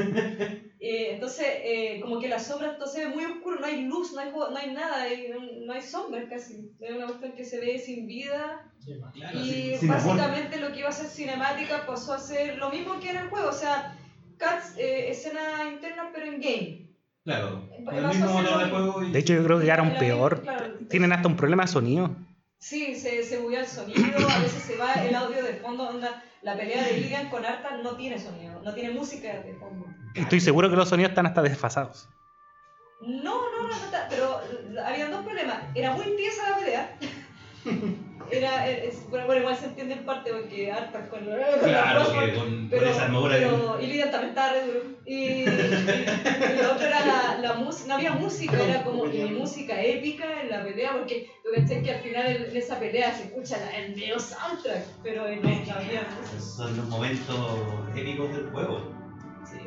Eh, entonces, eh, como que la sombra se ve muy oscuro, no hay luz, no hay, no hay nada, hay- no hay sombras casi. Es una cuestión que se ve sin vida. Claro, Y amor. básicamente lo que iba a ser cinemática pasó a ser lo mismo que era el juego, o sea, cuts, eh, escena interna pero en game. Claro, Eh, el mismo motor de juego. Y... De hecho, yo creo que la- peor. claro. Tienen hasta un problema de sonido. Sí, se, se buguea el sonido, a veces se va el audio de fondo, onda, la pelea de Lilian con Arta no tiene sonido, no tiene música de fondo. Y Estoy seguro que los sonidos están hasta desfasados. No, no, no, no, está- pero había dos problemas. Era muy tiesa la pelea. <laughs> Era, es- bueno, bueno, igual se entiende en parte porque Arta con, con la Claro, Frostborn, que con, con pero, esa armadura pero y Lilian también estaba. Y, y, y lo otro era la, la música, no había música, era como y música épica en la pelea, porque tú ves que al final en, en esa pelea se escucha la- el medio soundtrack, pero no, no había música. Son los momentos épicos del juego. Sí.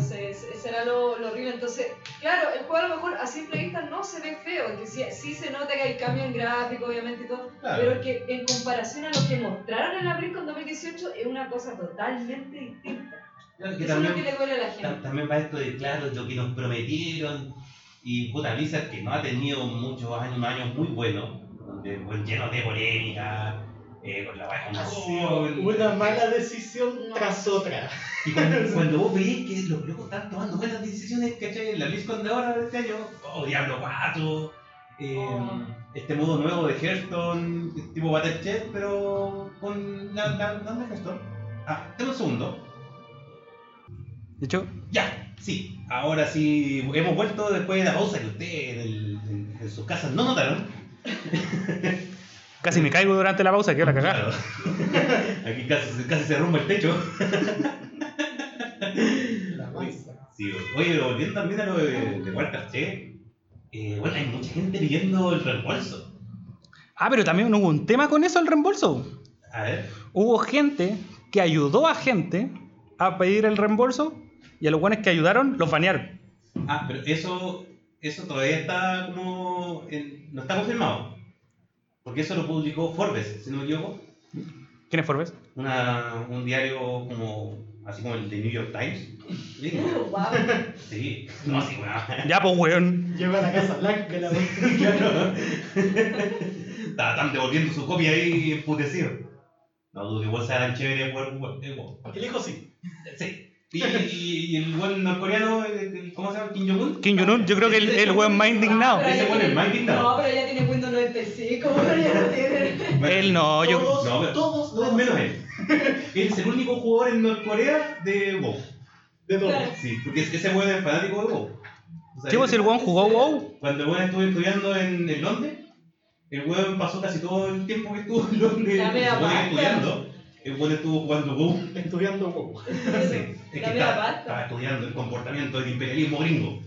Entonces, ese era lo, lo horrible. Entonces, claro, el juego a lo mejor a simple vista no se ve feo, que sí, sí se nota que hay cambio en gráfico, obviamente y todo, Claro. pero que en comparación a lo que mostraron en la BlizzCon 2018 es una cosa totalmente distinta. Claro, que Eso es lo que también, le duele a la gente. también va esto de, claro, lo que nos prometieron. Y puta Blizzard, que no ha tenido muchos años, años muy buenos, donde, llenos de polémica, eh, con la Ha Google. sido una mala decisión No. tras otra. Y cuando, <laughs> cuando vos veis que los locos están tomando buenas decisiones, ¿cachai? En la BlizzCon de ahora de este año, oh, Diablo 4, eh, Oh. este modo nuevo de Hearthstone, tipo Battle pero con la, la, ¿dónde es Hearthstone? Ah, tengo un segundo. De hecho, Ya, sí, ahora sí, hemos vuelto después de la pausa que ustedes en, el- en- en sus casas no notaron. <laughs> casi me caigo durante la pausa, que la cagada. Claro. <laughs> Aquí casi, casi se rompe el techo. La mansa. Sí, oye, pero volviendo también a lo de, de Warcraft 3, eh, bueno, hay mucha gente pidiendo el reembolso. Ah, pero también hubo un tema con eso, el reembolso. A ver, Hubo gente que ayudó a gente a pedir el reembolso y a los buenos que ayudaron los banearon. ah, pero eso, eso todavía está como. en- no está confirmado. Porque eso lo publicó Forbes, si no me equivoco. ¿Quién es Forbes? Una, un diario como. así como el de New York Times. Gringo. <laughs> Wow. Sí, no, sí, weón. Ya, pues, weón. Llego a la casa blanca la <laughs> Claro. Estaba tan devolviendo su copia ahí emputecido. No dudo que igual sea tan chévere jugar un juego. eh, juego. El hijo sí. Sí. Y, y, y el buen norcoreano, ¿cómo se llama? Kim Jong-un. Kim Jong-un, yo creo que el, el weón más indignado. Ah, pero Ese más indignado. No, pero ya tiene Windows <laughs> 95, pero ya no tiene. Él no, yo. Todos, No, pero- todos, Todos todos. menos él. <laughs> Él es el único jugador en Norcorea de WoW. De todos. Claro. Sí, porque ese weón es fanático de WoW. O sea, Sí, pues, si el weón jugó WoW. Cuando el weón estuvo estudiando en, en Londres, el weón pasó casi todo el tiempo que estuvo en Londres estudiando. El weón estuvo jugando. Estudiando. <laughs> Sí, es que estaba, estaba estudiando el comportamiento del imperialismo gringo.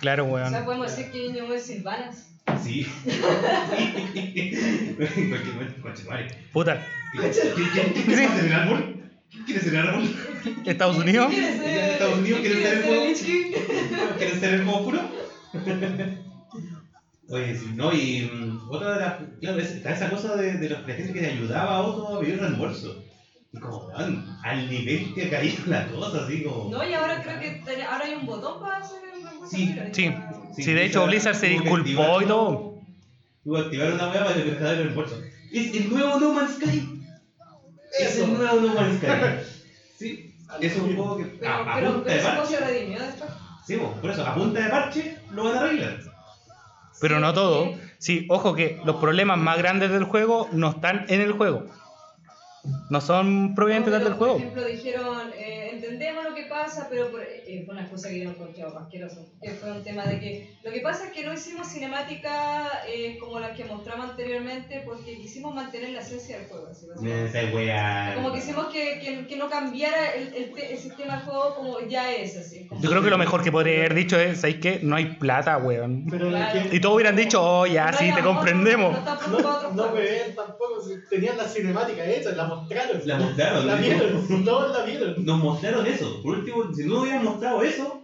Claro, O sea, weón. podemos decir que niño es Silvanas. Sí. <laughs> Puta. ¿Quién ser el árbol? ¿Quién ser el árbol? Estados Unidos. ¿Quiere ser, Estados Unidos quiere ser el. <laughs> Oye, sí, no, y mm, otra de las. Claro, es- está esa cosa de, de, los, de la gente que le ayudaba a otro a pedir reembolso. Y como, weón, al nivel que ha caído <laughs> la cosa, así como. No, y ahora creo que ten- ahora hay un botón para hacer el reembolso. Sí, Sí. Sí, de hecho, Blizzard se disculpó y todo. Tuvo que activar una weá para que el reembolso. Es el nuevo No Man's Sky. Es el nuevo No Man's Sky. <laughs> Sí, es un juego que. Pero, a, a pero, punta pero de parche. se redimió después. Sí, po, por eso, a punta de parche lo van a arreglar. Pero no todo. sí. Ojo que los problemas más grandes del juego no están en el juego. no son pero, del juego. Por ejemplo, dijeron, eh, entendemos lo que pasa, pero por- eh, fue una cosa que yo no encontré asqueroso. Que fue un tema de que lo que pasa es que no hicimos cinemática eh, como las que mostramos anteriormente porque quisimos mantener la esencia del juego. así, wea. Como quisimos que, que, que no cambiara el, el, el sistema del juego como ya es así. Yo creo que lo mejor que podría haber dicho es, ¿sabéis qué? No hay plata, weón. Pero Claro. que Y todos hubieran dicho, oh, ya, No sí, te comprendemos. No, no, no juegos. ven tampoco, tenían la cinemática hecha, la mostraron. La mostraron, La ¿no? vieron, todos la vieron. Nos mostraron eso. Por último, si no hubieran mostrado eso,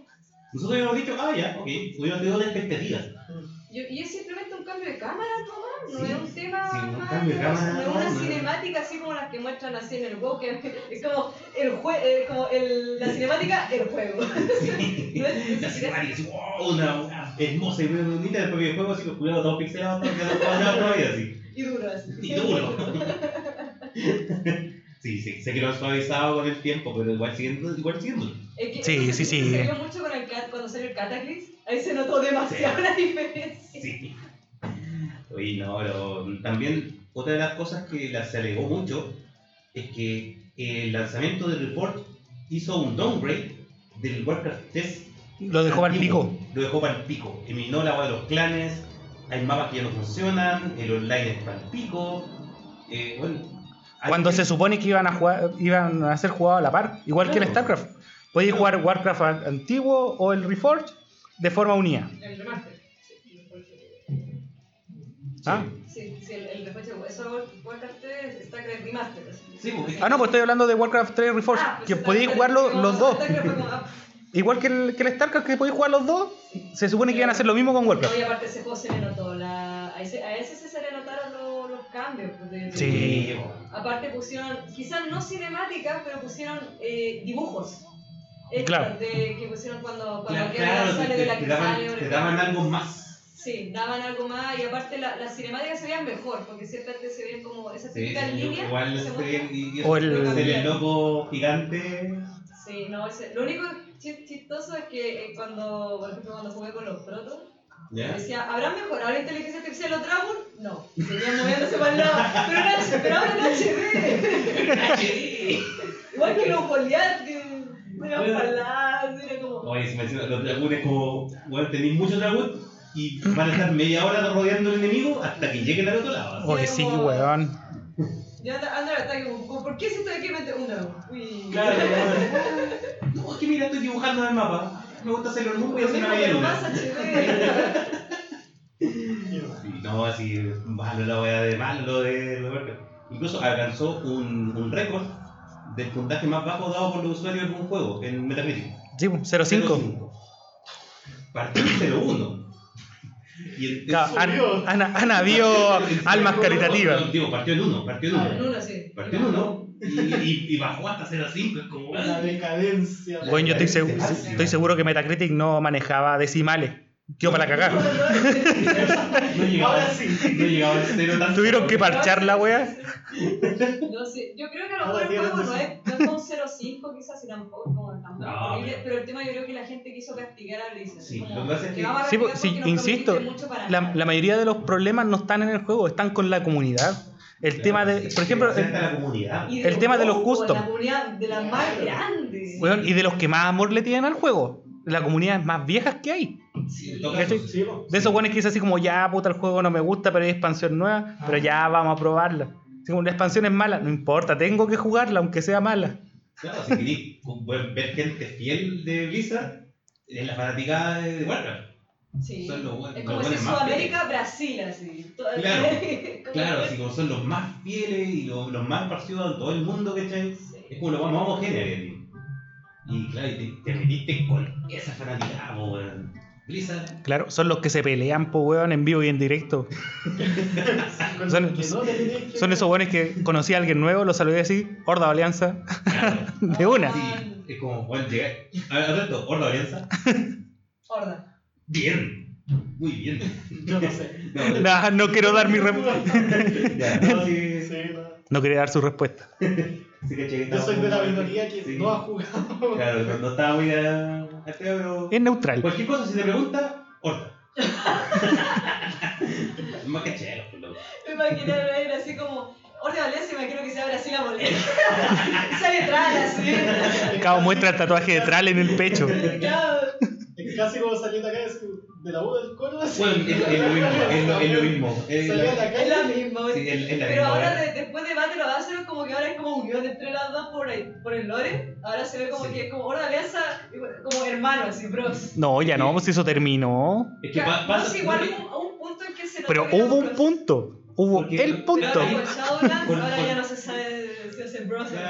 nosotros hubiéramos dicho, ah, ya, ok, hubiéramos tenido una expectativa. Yo- y es simplemente un cambio de cámara, Tomás, no Sí, es un tema sí, un más, cambio de no es- cámara, no es una no, no. cinemática así como las que muestran así en el juego, que <laughs> es como, el jue eh, como el, la cinemática, el juego. <laughs> Sí. No es- La cinemática, así, wow, una, una hermosa y muy bonita, después el videojuego así, cuidado, todo pixelado, todo quedado todavía así. Y duro así. Y duro. <laughs> Sí, sí, sé que lo han suavizado con el tiempo, pero igual siguiendo, igual siguiendo. Es que Sí, sí, se- sí. Se vio mucho con el cat, cuando salió el Cataclysm, ahí se notó demasiado la diferencia. Sí. Oye, no, pero también otra de las cosas que la- se alegó mucho es que el lanzamiento de Report hizo un downgrade del Warcraft 3. Lo dejó al antiguo. pico. Lo dejó para el pico. Eliminó la agua de los clanes, hay mapas que ya no funcionan, el online es para el pico. Eh, bueno, Cuando se supone que iban a jugar, iban a ser jugados a la par, igual que el. StarCraft. Podéis jugar Warcraft an- antiguo o el Reforged de forma unida. El remaster. Sí, el remaster. ¿Ah? Sí, sí, el, el remaster. Eso Warcraft 3 está con el remaster. Sí, porque- Ah, no, pues estoy hablando de Warcraft 3 Reforged, Ah, pues que podéis está- jugar los, <laughs> dos. Igual que el, que el StarCraft, que podéis jugar los dos, se supone que iban a hacer lo mismo con Warcraft. No, y aparte ese juego se le notó, la, a, ese, a ese se le notaron cambios. pues, de- Sí. Aparte pusieron, quizás no cinemáticas, pero pusieron eh, dibujos. Claro. De, que pusieron cuando, cuando Claro, claro, sale te, de la te que daban, sale, te daban algo más. Sí, daban algo más y aparte la- las cinemáticas se veían mejor, porque antes se veían como esas típicas sí, líneas. igual se O el- el, el loco gigante. Sí, no, ese, lo único chi- chistoso es que eh, cuando, por ejemplo, cuando jugué con los protos, ¿Ya? decía, ¿habrán mejorado la inteligencia artificial los Dragon? No, seguían moviéndose para el lado, pero, era, pero ahora en HD. Igual que los Goliath, que eran para el lado, era como... Oye, si me decían, los dragones como, bueno, tenéis muchos dragones y van a estar media hora rodeando al enemigo hasta que lleguen al otro lado. Oye, sí, weón. Yo anda, anda al ataque como, como, ¿por qué si estoy aquí me un? Uy. Claro, claro. No, es que mira, estoy dibujando en el mapa. Me gusta hacerlo en un y Lo hacer una. HD. Sí, no, así, malo la wea de malo lo de Roberto. Incluso alcanzó un, un récord del puntaje más bajo dado por los usuarios en un juego, en Metacritic. Sí, pues, 05. 0.5. Partió en 0.1. Y el, Claro, subió. han, han habido almas caritativas. No, digo, partió en 1, partió en 1. En uno, sí. Partió en 1 y, y, y bajó hasta 0.5. Es como. La decadencia. Bueno, yo estoy, segu- estoy seguro que Metacritic no manejaba decimales. Quedó para cagar. No llegaba, Ahora sí. no llegaba al 0 tanto. Tuvieron que parchar la wea. No sé, yo creo que a lo mejor el juego no es, no es con 0.5 quizás y tampoco como tan No, horrible, pero- pero el tema yo creo que la gente quiso castigar a Blizzard. Sí, como lo que pasa es que- vamos a Sí, pues, sí, insisto, prometiste mucho para la, la mayoría de los problemas no están en el juego, están con la comunidad. El tema de, por ejemplo, el- el tema de los custom. La comunidad de las más grandes. weón, y de los que más amor le tienen al juego. La comunidad más viejas que hay. Sí, Sí. De esos buenos que es así como, ya, puta, el juego no me gusta, pero hay expansión nueva, pero ya vamos a probarla. Si la expansión es mala, no importa, tengo que jugarla, aunque sea mala. Claro, si queréis ver gente fiel de Blizzard, es la fanaticada de, de Warcraft. Sí. Son los buenos- es los como si buenos más Sudamérica, Brasil, así. Todo- Claro, <laughs> Claro, así como son los más fieles y los, los más esparcidos en todo el mundo, ¿cachai? Sí. Es como lo más homogéneo que hay. Y claro, y te, te metiste con esa fanaticada, po, weón. Blizzard. Claro, son los que se pelean, po, weón, en vivo y en directo. <laughs> Son- Son esos buenos que conocí a alguien nuevo, lo saludé así, Horda Alianza, Claro. <laughs> de una. Sí, es como, bueno, llegar. A ver, esto, Horda Alianza. Horda. Bien. Muy bien. Yo no sé. <laughs> No, no, Nah, no quiero dar mi respuesta. no, sí, Sí, no. No quería dar su respuesta. <laughs> sí, que Yo soy de la minoría que sí. no ha jugado. Claro, no, no estaba muy a, a feo, pero. Es neutral. Cualquier cosa, si te pregunta, Horda. <laughs> más que chelo, por loco. Me imaginé a ver así como, Orde Valencia, imagino que se abre así la boleta. y sale Tral así. Cabo muestra el tatuaje de Tral en el pecho. Claro. Es casi como saliendo acá es de la U del cono. así. Bueno, es, es lo mismo, es lo, es lo mismo. Es Salió a la- Es misma. sí, es- es la Pero misma, ahora, ¿verdad? de- después de Bate lo va a hacer como que ahora es como unión entre las dos por, ahí, por el lore. Ahora se ve como Sí. que es como Orde Alianza, como hermanos y bros. No, ya no, pues eso terminó. Es que No, pasa. igual hubo a un punto en que se Pero hubo un punto. Hubo Porque- el punto.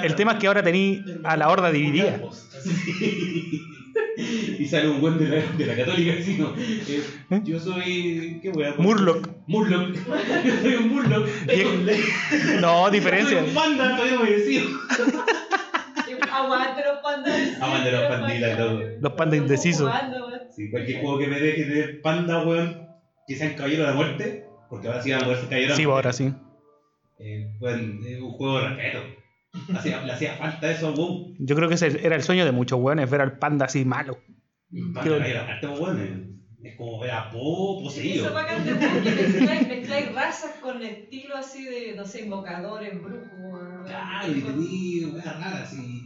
El tema es que ahora tení a la horda dividida. <laughs> y sale un buen de la, de la católica así, ¿no? Eh, yo soy. ¿Qué wea? Murloc. Murloc. <laughs> yo soy un Murloc. <laughs> No, diferencia. Soy un panda, todavía me decido. Aguante los pandas. Aguante los panditas todo. Los pandas indecisos. Sí, cualquier juego que me deje tener panda, weón, que sean caballeros de la muerte, porque ahora sí van a poder ser caballeros Sí, de ahora sí. Eh, weón, es un juego de respeto. <laughs> Hacía- le hacía falta eso a WoW. Yo creo que ese era el sueño de muchos weones, ver al panda así malo. Panda, weón. eh. Es como ver a Po Eso poseído. bacán de WoW, que mezcláis, mezcláis razas con estilo así de, no sé, invocadores, brujos. weón. Claro, y tenía weas raras y.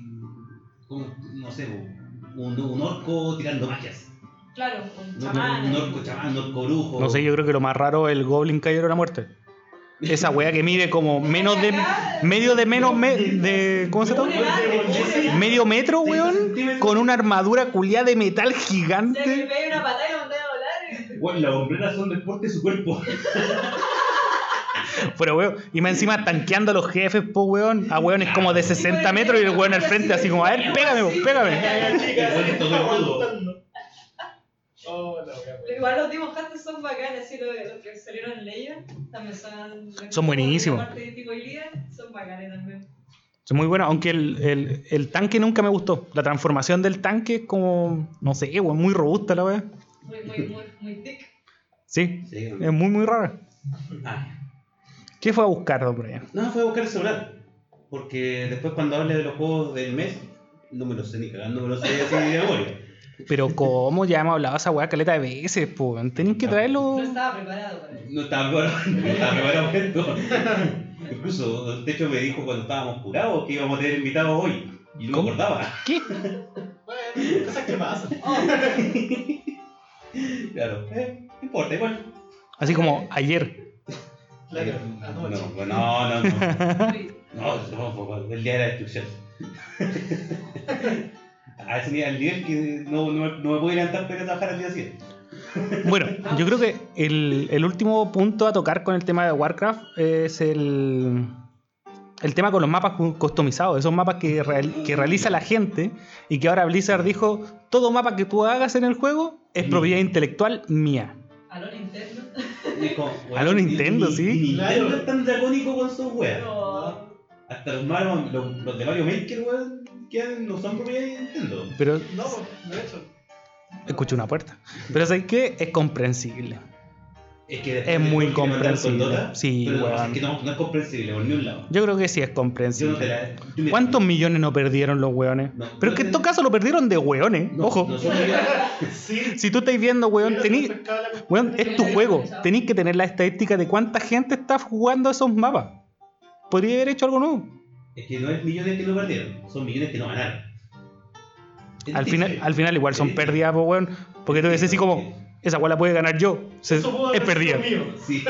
Como, no sé, un, un orco tirando magias. Claro, con Un, chamanes. un orco chamán, un orco brujo. No sé, yo creo que lo más raro es el Goblin Caballero de la Muerte. Esa wea que mide como menos de. medio de menos. me- de, ¿Cómo se llama? Medio metro, 30 weón. Con una armadura culiada de metal gigante. Weón, las hombreras son del porte de su cuerpo. <laughs> Pero weón, y más encima tanqueando a los jefes, po weón. A weones como de 60 metros y el weón al frente así como, a ver, pégame, po, pégame. chica, Igual así, todo el mundo. aguantando. Oh, la. Igual los Hunters son bacanes, así los, los que salieron en Leia también son. Son buenísimos. De son bacanes también. Es muy bueno, aunque el, el, el tanque nunca me gustó. La transformación del tanque es como, no sé, muy robusta la wea. Muy, muy, muy, muy thick. Sí, Sí, es muy, muy rara. Ah, ¿Qué fue a buscar, don Brian? no, fue a buscar el celular. Porque después cuando hable de los juegos del mes, no me lo sé ni cagando, me lo sé así de memoria. Pero cómo ya hemos hablado de esa weá caleta de veces, po. Tenéis que traerlo. No estaba preparado para eso. No estaba preparado, <laughs> no estaba preparado para esto. Incluso, de hecho, me dijo cuando estábamos curados que íbamos a tener invitados hoy. Y no ¿Cómo? me acordaba. ¿Qué? <laughs> Bueno, cosas que pasan. <laughs> Claro, eh, no importa, igual. Así como ayer. Claro. No, no, no, No, no, no, el día de la destrucción. A ese nivel, al nivel que no, no, no me puedo levantar para trabajar al día siguiente. <laughs> Bueno, yo creo que el, el último punto a tocar con el tema de Warcraft es el, el tema con los mapas cu- customizados, esos mapas que, real- que realiza la gente y que ahora Blizzard dijo, todo mapa que tú hagas en el juego es propiedad intelectual mía. a lo Nintendo. A lo ni- Nintendo, ni- sí. ni Nintendo es tan dracónico con sus weas. Hasta los, Mario- los, los de Mario Maker, weón, que no son propiedad de Nintendo. Pero No, de hecho. escuché una puerta. Pero ¿sabes qué? Es comprensible. Es que Es muy comprensible. Dota, Sí, pero no, weón. es que no, no es comprensible por ni un lado. Yo creo que sí es no comprensible. la- yo me- ¿Cuántos millones no perdieron los weones? No, Pero no es que en todo caso lo perdieron de weones. no, Ojo. <laughs> Sí. Si tú estáis viendo, weón, la- weón, es tu juego. Tenéis que tener la estadística de cuánta gente está jugando esos mapas. Podría haber hecho algo nuevo. Es que no es millones que no perdieron, son millones que no ganaron. Es Al final, al final igual son pérdidas, weón. Porque tú decís así como, esa weá la puede ganar yo. Se- es pérdida. <laughs> Sí.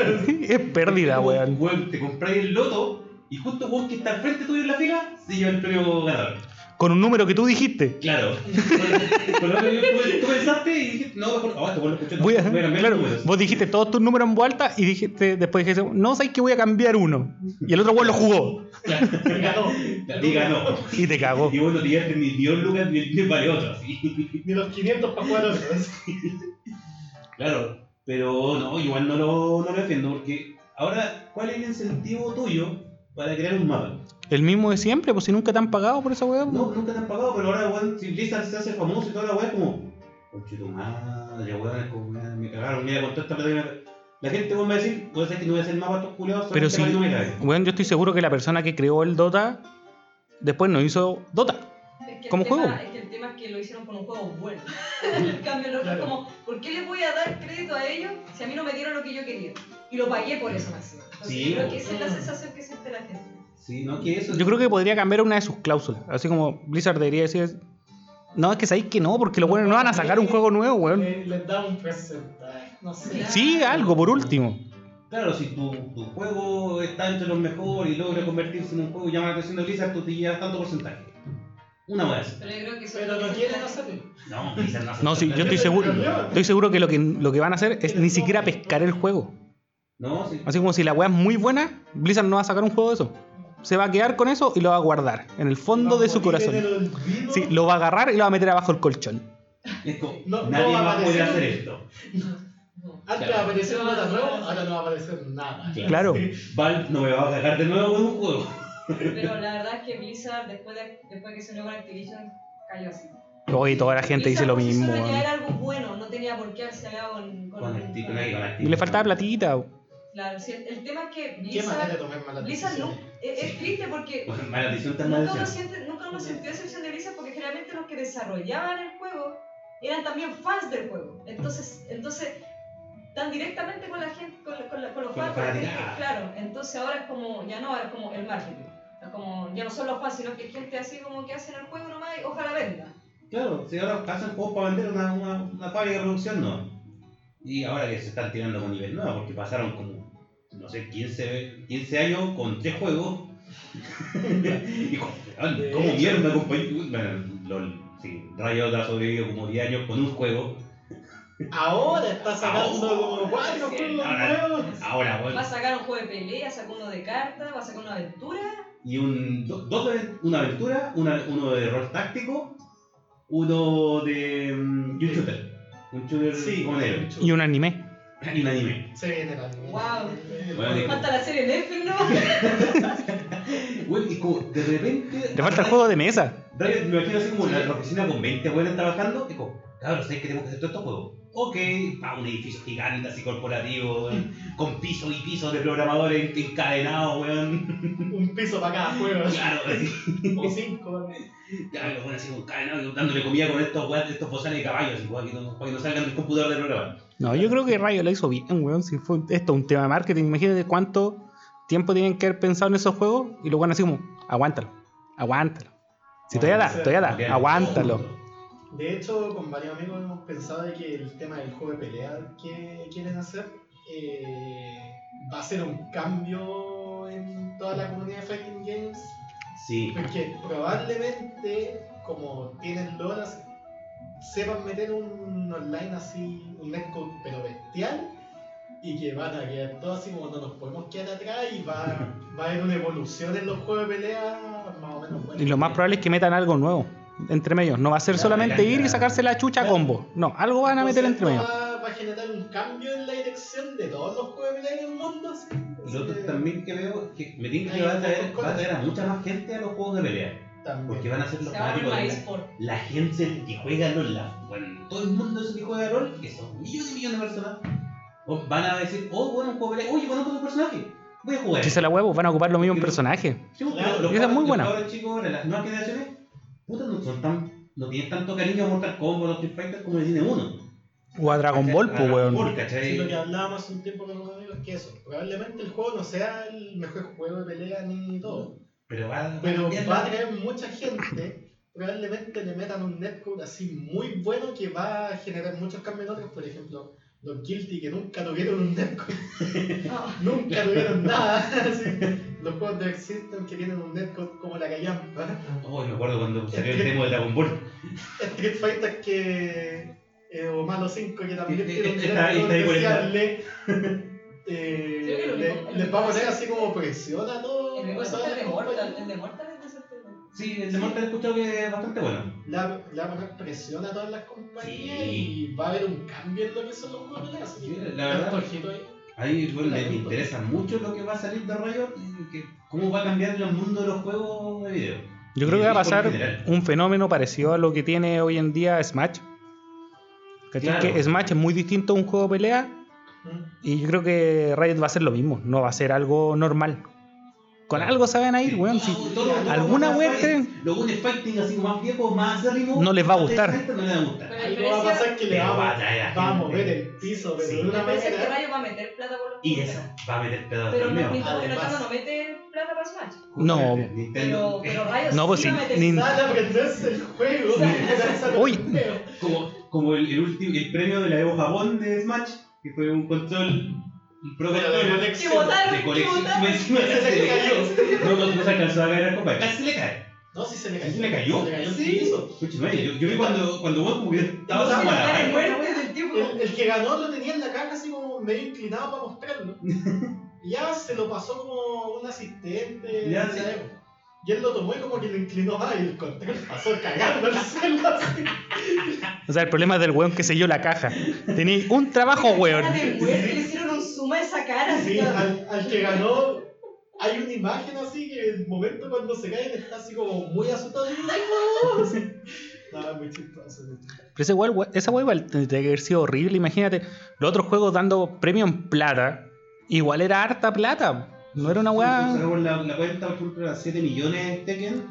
Es pérdida, weón. Te compráis el loto y justo weón que está al frente tuyo en la fila se lleva el premio ganador. Con un número que tú dijiste. Claro. <laughs> Con lo que tú- pensaste y dijiste, no, mejor, lo escuchó, no, Voy a- voy a cambiar claro, números. vos dijiste todos tus números en voz alta y dijiste, después dijiste, no sabes que voy a cambiar uno. Y el otro weón lo jugó. Claro. Y ganó. <laughs> Y ganó. Y te cagó. Y vos no te llevaste ni, ni un lucas ni, ni vale otro, así. Ni los 500 para jugar otros. <laughs> Claro, pero no, igual no lo, no lo defiendo porque ahora, ¿cuál es el incentivo tuyo para crear un mapa? El mismo de siempre, pues si nunca te han pagado por esa weá. pues. No, nunca te han pagado, pero ahora, weón, si Blizzard se hace famoso y toda la weá, es como, conche tu madre, weón, como, me cagaron, mira, con toda esta plata que me- La gente weón, va a decir, a decir que no voy a hacer mapas todos culiados, Pero si, no bueno, yo estoy seguro que la persona que creó el Dota después no hizo Dota. Es que ¿Cómo el tema- juego? Es que el tema es que lo hicieron con un juego bueno. <laughs> en cambio, el otro es Claro. como, ¿por qué les voy a dar crédito a ellos si a mí no me dieron lo que yo quería? Y lo pagué por eso, máximo. Sí, creo que esa es la sensación que siente la gente. Sí, no, que eso. Yo creo que podría cambiar una de sus cláusulas. Así como Blizzard debería decir. No, es que sabéis que no, porque los buenos no van a sacar un juego nuevo, weón. Eh, Les da un porcentaje, no sé. Sí, algo, por último. Claro, si tu, tu juego está entre los mejores y logra convertirse en un juego llamado la atención de Blizzard, tú te llevas tanto porcentaje. Una vez. Pero yo creo que eso Pero no quieren hacerlo. No, Blizzard no hace No, sí, yo estoy seguro. Estoy seguro que lo que, lo que van a hacer es ni siquiera pescar el juego. No, sí. Así como si la weá es muy buena, Blizzard no va a sacar un juego de eso. Se va a quedar con eso y lo va a guardar en el fondo de su corazón. Sí, lo va a agarrar y lo va a meter abajo el colchón. <laughs> No- no nadie va a más puede hacer esto. Antes Claro. apareció nada nuevo, ahora no va a aparecer nada. Claro. <laughs> Valve no me va a cagar de nuevo con un juego. Pero <laughs> la verdad es que Blizzard, después de, después de que se unió con Activision, cayó así. Hoy toda la gente dice lo mismo. era algo bueno, no tenía por qué haberse con, con, Con Acti- con Y le faltaba platita. Claro, sí, el tema es que ¿Qué manera de Blizzard, Blizzard no, es, es triste porque <laughs> Bueno, mala decisión tan mala nunca uno, decisión. siente, nunca uno sintió decepción de Blizzard porque generalmente los que desarrollaban el juego eran también fans del juego. Entonces, entonces tan directamente con la gente, con, con la- con los fans. claro, entonces ahora es como, ya no, ahora es como el marketing. Es como, ya no son los fans, sino que gente así como que hacen el juego nomás y ojalá venda. Claro, si ahora hacen juegos para vender una, una, una fábrica de producción, no. Y ahora que se están tirando con nivel nuevo, porque pasaron como, no sé, 15, 15 años con tres juegos. <laughs> y ¿cómo mierda compañía? Bueno, LOL, sí, Riot ha sobrevivido como 10 años con un juego. Ahora está sacando como cuatro juegos ahora- nuevos. Ahora, bueno, Va a sacar un juego de pelea, saca uno de cartas, va a sacar una aventura. y un, do- dos una aventura, una, uno de rol táctico, uno de um, y un shooter. Un shooter Sí, como negro. Y un anime. Y un anime. Se viene el anime. Wow. Bueno, Falta la serie Netflix, ¿no? <laughs> <laughs> Bueno, y como de repente. Le falta el juego de mesa. Me imagino así como la, la oficina con 20 buenos trabajando. Y como, cabrón, ¿sabes que tenemos que hacer todos estos juegos? Ok, pa, un edificio gigante así corporativo, weón, con piso y piso de programadores encadenados, weón. Un piso para cada juego. Claro, así. O cinco. Claro, los weones así encadenados dándole comida con estos, weón, estos bozales de caballos, así, weón, que no- para que no salgan del computador de programa. No, yo creo que Rayo lo hizo bien, weón. Si fue esto es un tema de marketing, imagínate cuánto tiempo tienen que haber pensado en esos juegos y lo van así como, aguántalo, aguántalo. Si todavía da, todavía da, aguántalo. De hecho, con varios amigos hemos pensado de que el tema del juego de pelea que quieren hacer eh, va a ser un cambio en toda la comunidad de Fighting Games. Sí. Porque probablemente, como tienen loras, sepan meter un online así, un netcode pero bestial, y que van a quedar todos así como no nos podemos quedar atrás y va, va a haber una evolución en los juegos de pelea más o menos buena. Y lo más probable es que metan algo nuevo entre medios. No va a ser Claro, solamente ya, ir y sacarse la chucha a combo. No, algo van a meter entre medios. Va, va a generar un cambio en la dirección de todos los juegos de pelea en el mundo. así. Lo otro también que veo que me tiene que va a traer, va a traer a mucha más gente a los juegos de pelea. también. Porque van a ser los fanáticos la, la gente que juega LOL, la, bueno, todo el mundo que juega LOL, que son millones y millones de personas, van a decir, oh, bueno, un juego de pelea, oye, conozco tu personaje, voy a jugar. Si se la huevo, van a ocupar los mismos Pero- personajes. Sí, Claro, los, esa es muy los buena. cabros chicos las nuevas generaciones, puta, no son tan, no tienen tanto cariño a Mortal Kombat o Street Fighter como le tiene uno. O a Dragon Ball, pues, A weón. Sí, lo que hablábamos hace un tiempo con unos amigos que eso, probablemente el juego no sea el mejor juego de pelea ni todo, Pero va, pero cambiar va a traer mucha gente, probablemente le metan un netcode así muy bueno que va a generar muchos cambios en otros, por ejemplo, los Guilty que nunca tuvieron un netcode, No. <laughs> <laughs> nunca tuvieron nada, <laughs> así, los juegos de System que tienen un netcode como la Callampa, Oh, me acuerdo cuando salió el demo de Dragon Ball. Street Fighter que. Eh, o Malo 5 que también tiene un netcode les va a poner así como presión a. El es el de Mortal, el de Mortal Sí, el de Mortal he escuchado que es bastante bueno. Le va, le va a poner presión a todas las compañías Sí. y va a haber un cambio en lo que son los juegos de pelea. Así Sí, que, la verdad. ojito ahí. Ahí bueno, me, me Punto. interesa mucho lo que va a salir de Riot y que cómo va a cambiar el mundo de los juegos de video. Yo creo que va a pasar un fenómeno parecido a lo que tiene hoy en día Smash. ¿Cachai? Claro. Que Smash es muy distinto a un juego de pelea Mm. y yo creo que Riot va a hacer lo mismo. No va a ser algo normal. Con algo se van a ir, weón. Si alguna weón creen. Los un fighting así más viejos, más acérrimos. No les va a gustar. No les va a gustar. Pero va a pasar que le Pero va, a atraer a va a gente. mover el piso, pero Sí. de una es que manera. Rayo va a meter plata por los Y eso, va a meter pedazo Pero de no, torneo. Nintendo no mete plata para Smash. No. Pero, Nintendo. pero Rayo No, pues sí sí, va a meter Nin- Sale a aprenderse el juego. <laughs> Uy. como, como el, el, último, el premio de la Evo Japón de Smash, que fue un control pro Pero de votaron, de colección. votaron. Encima Ese se le cayó. No, no, no se alcanzó a caer al compa, casi se le cae. No, sí se le cayó. ¿Sí le cayó? Se le cayó Sí. yo, yo vi cuando, cuando vos como que estaba No. El, el que ganó lo tenía en la caja así como medio inclinado para mostrarlo. <laughs> Ya se lo pasó como un asistente. Ya, de sí. Y él lo tomó y como que lo inclinó más y el control pasó cagando el suelo así. O sea, el problema es del weón que selló la caja. Tenía un trabajo, weón. Cara de muerte, le hicieron un zoom a esa cara. Sí, así, al, al que ganó hay una imagen así que el momento cuando se cae está así como muy asustado. y, ¡Ay, no! <laughs> Así. No, es muy chistoso. Pero ese weón, esa weá igual tendría que haber sido horrible. Imagínate, los otros juegos dando premio en plata. Igual era harta plata. No era una weá. La, la cuenta, por ejemplo, era 7 millones Tekken,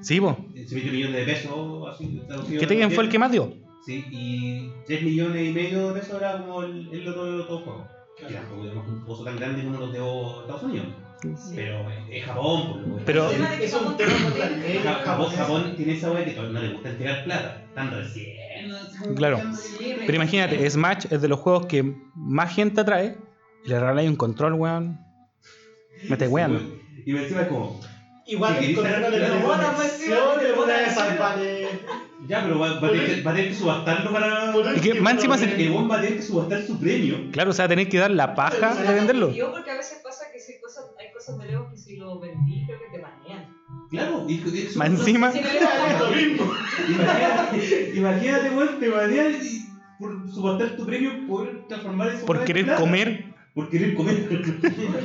Sí, po. 7 millones de pesos, así. ¿Qué Tekken fue el que más dio? Sí, y 3 millones y medio de pesos era como el, el otro de los dos juegos. Que Claro. tampoco digamos un pozo tan grande como los de Estados Unidos. Sí. Pero es Japón, por lo Pero- de Es un tema Japón, Japón tiene esa weá que todavía no le gusta entregar plata. Tan recién. Claro. Pero imagínate, Smash es de los juegos que más gente atrae. Y le regaláis un control, weón. Me estáis weando. Y encima es como, Igual el sacar- tiene Bueno, conexión, pues, sí, ya, pero va, va a tener que- va a tener que subastarlo para. Y que más encima se- El buen va a tener que subastar su premio. Claro, o sea, tenéis que dar la paja de venderlo. Yo porque a veces pasa que si cosas, hay cosas de Lego que si lo vendí creo que te banean. Claro, y y eso- Más encima, Si me Es lo mismo. <laughs> Imagínate, imagínate, weón, te banean y por subastar tu premio, poder transformar eso por querer plata. comer. Por querer comer.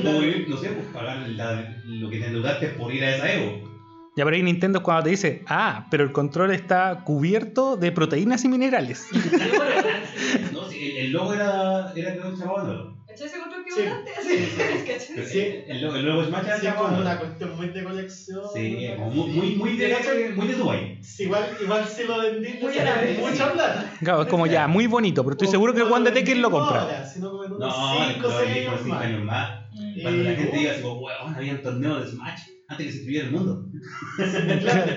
o, no sé, pues pagar la- lo que te endeudaste por ir a esa Evo. Ya por ahí Nintendo es cuando te dice, ah, pero el control está cubierto de proteínas y minerales. <laughs> No, el, logo era, era que llamaba nuevo. ¿Cachai ese control que Sí. botaste? Así, ¿cachai? Pero Sí. El, logo- el logo Smash Sí, es como una nuevo. cuestión muy de colección. Sí, como muy, muy, muy de, ¿Cachai? muy de Dubai. Sí, igual, igual si lo vendí, mucha plata. Claro, es como ya, muy bonito, pero estoy seguro que el Juan de Tekken lo compra. No No, 5 o no, 6 y por años cinco más. años más. Mm. Cuando la gente diga como, weón, había un torneo de Smash antes que se escribiera el mundo.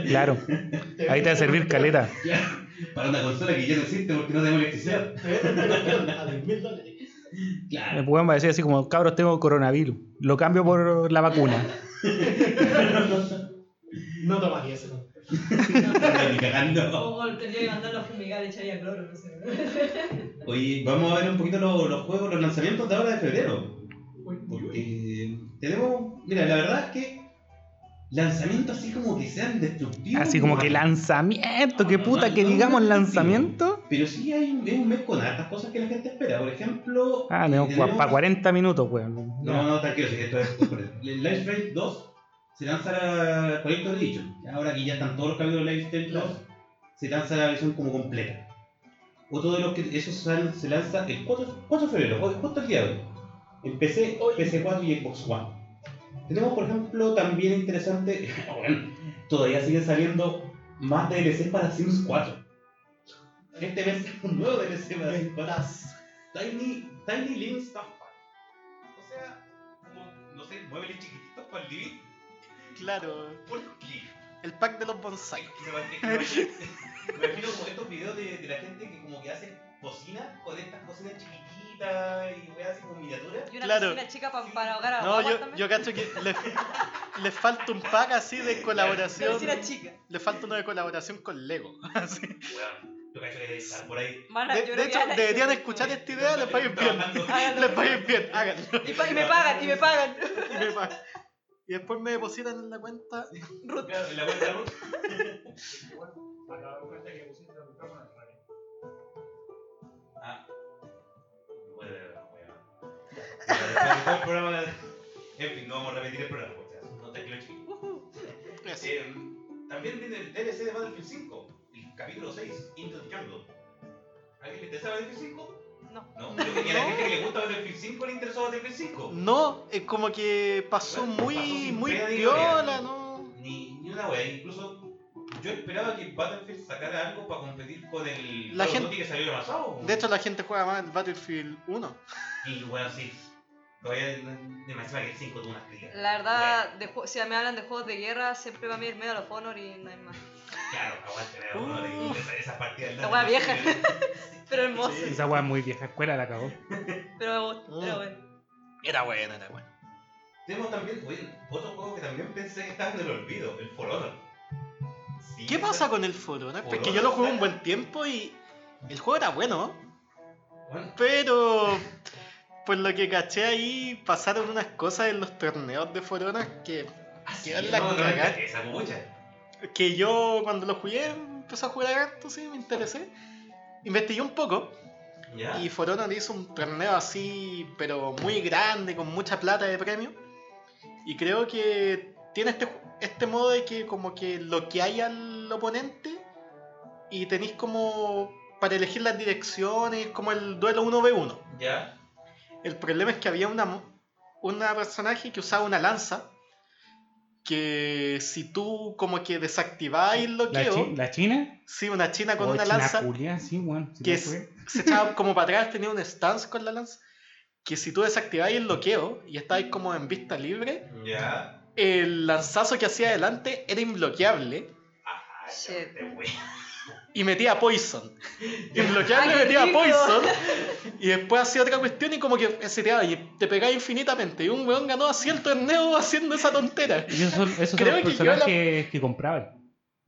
Claro, <laughs> ahí te va a servir caleta. <laughs> Para una consola que ya no existe porque no tenemos electricidad. A 10 mil dólares. Claro. El weón va a decir así como, cabros, tengo coronavirus. Lo cambio por la vacuna. <laughs> No tomaría cagando. O tendría que mandarlo a fumigar, echaría cloro, no sé. Oye, vamos a ver un poquito los, los juegos, los lanzamientos de ahora de febrero. Porque tenemos, mira, la verdad es que lanzamientos así como que sean destructivos. Así como que lanzamiento, qué No, puta, que digamos lanzamiento. Pero sí hay un, es un mes con hartas cosas que la gente espera. Por ejemplo. Ah, tenemos para 40 minutos, weón. No, no, tranquilo, sí, esto es. El Life Strange 2 se lanza la Collector Edition. Ahora que ya están todos los capítulos de Life Strange 2, se lanza la versión como completa. Otro de los que eso se lanza el 4, 4 de febrero, hoy- justo el día de hoy. En PC, PC4 y Xbox One. Tenemos, por ejemplo, también interesante, <laughs> bueno, todavía siguen saliendo más DLCs para Sims 4. Este mes <laughs> un nuevo DLC para Sims 4. Estás- Tiny, Tiny Living Stuff Pack. O sea, como, no sé, muebles chiquititos para el living. Claro, ¿Por qué? el pack de los bonsai. Me imagino como estos videos de, de la gente que como que hace cocina con estas cocinas chiquititas y weas así como miniaturas. Y una Claro. cocina chica pa- para ahogar a No, yo, yo cacho que le, <laughs> le falta un pack así de colaboración. Cocina chica. Le falta uno de colaboración con Lego. <laughs> Así. Weón, yo cacho que estar por ahí. De, de que hecho, deberían escuchar esta idea, les ir bien. Háganlo. <laughs> Les ir bien, háganlo. Y, pa- y me pagan, y me pagan. Y me pagan. Y después me depositan en la cuenta. Ruth. Claro, en la cuenta Ruth. Ah. El programa. En fin, no vamos a repetir el programa. O sea, no te quiero chiquito. Eh, también viene el DLC de Battlefield 5, el capítulo 6, Into the Jungle. ¿Alguien le interesa Battlefield 5? No. No, yo creo que a la gente que le gusta Battlefield 5 le interesó Battlefield 5. No, es como que pasó Bueno, pasó muy, sin muy piola, gloria. ¿no? Ni, ni una wea, incluso yo esperaba que Battlefield sacara algo para competir con el La Call of gente- Duty que salió el pasado. De hecho, la gente juega más el Battlefield 1. y bueno, sí. Todavía de que el 5 tuvo unas críticas. La verdad, de si me hablan de juegos de guerra, siempre va a mí el Medal of Honor y no hay más. Claro, aguante, pero no, Uf. esa, esa partida del La wea vieja. <laughs> Pero hermoso. Sí. Esa es muy vieja escuela, la cagó. Pero, pero bueno. Era buena, era buena. Tenemos también, oye, otro juego que también pensé que estaba en el olvido, el For Honor. Sí, ¿Qué pasa con el foro? For Porque yo lo Honor, jugué un buen tiempo y el juego era bueno, Bueno, pero <laughs> por lo que caché ahí pasaron unas cosas en los torneos de For Honor que, así, Quedó en la no, no, cagada. que que yo cuando lo jugué empecé a jugar harto, sí, me interesé. Investigué un poco y For Honor hizo un torneo así, pero muy grande, con mucha plata de premio. Y creo que tiene este, este modo de que como que lo que hay al oponente y tenéis como para elegir las direcciones, como el duelo 1v1. ¿Ya? El problema es que había una, una personaje que usaba una lanza que si tú como que desactivabas el La, bloqueo, chi- la China. sí, una china con Oh, una China lanza culia, sí, weón. sí que se echaba <laughs> como para atrás, tenía un stance con la lanza, que si tú desactivabas el bloqueo y estabas como en vista libre, ¿Ya? el lanzazo que hacía adelante era imbloqueable Ajá, este. Y metía poison. <laughs> Imbloqueable ¡Ay, qué metía rico! poison y después hacía otra cuestión y como que se tiraba y te pegaba infinitamente. Y un weón ganó así el torneo haciendo esa tontera. Y esos son, esos son Creo los que la- personajes que compraban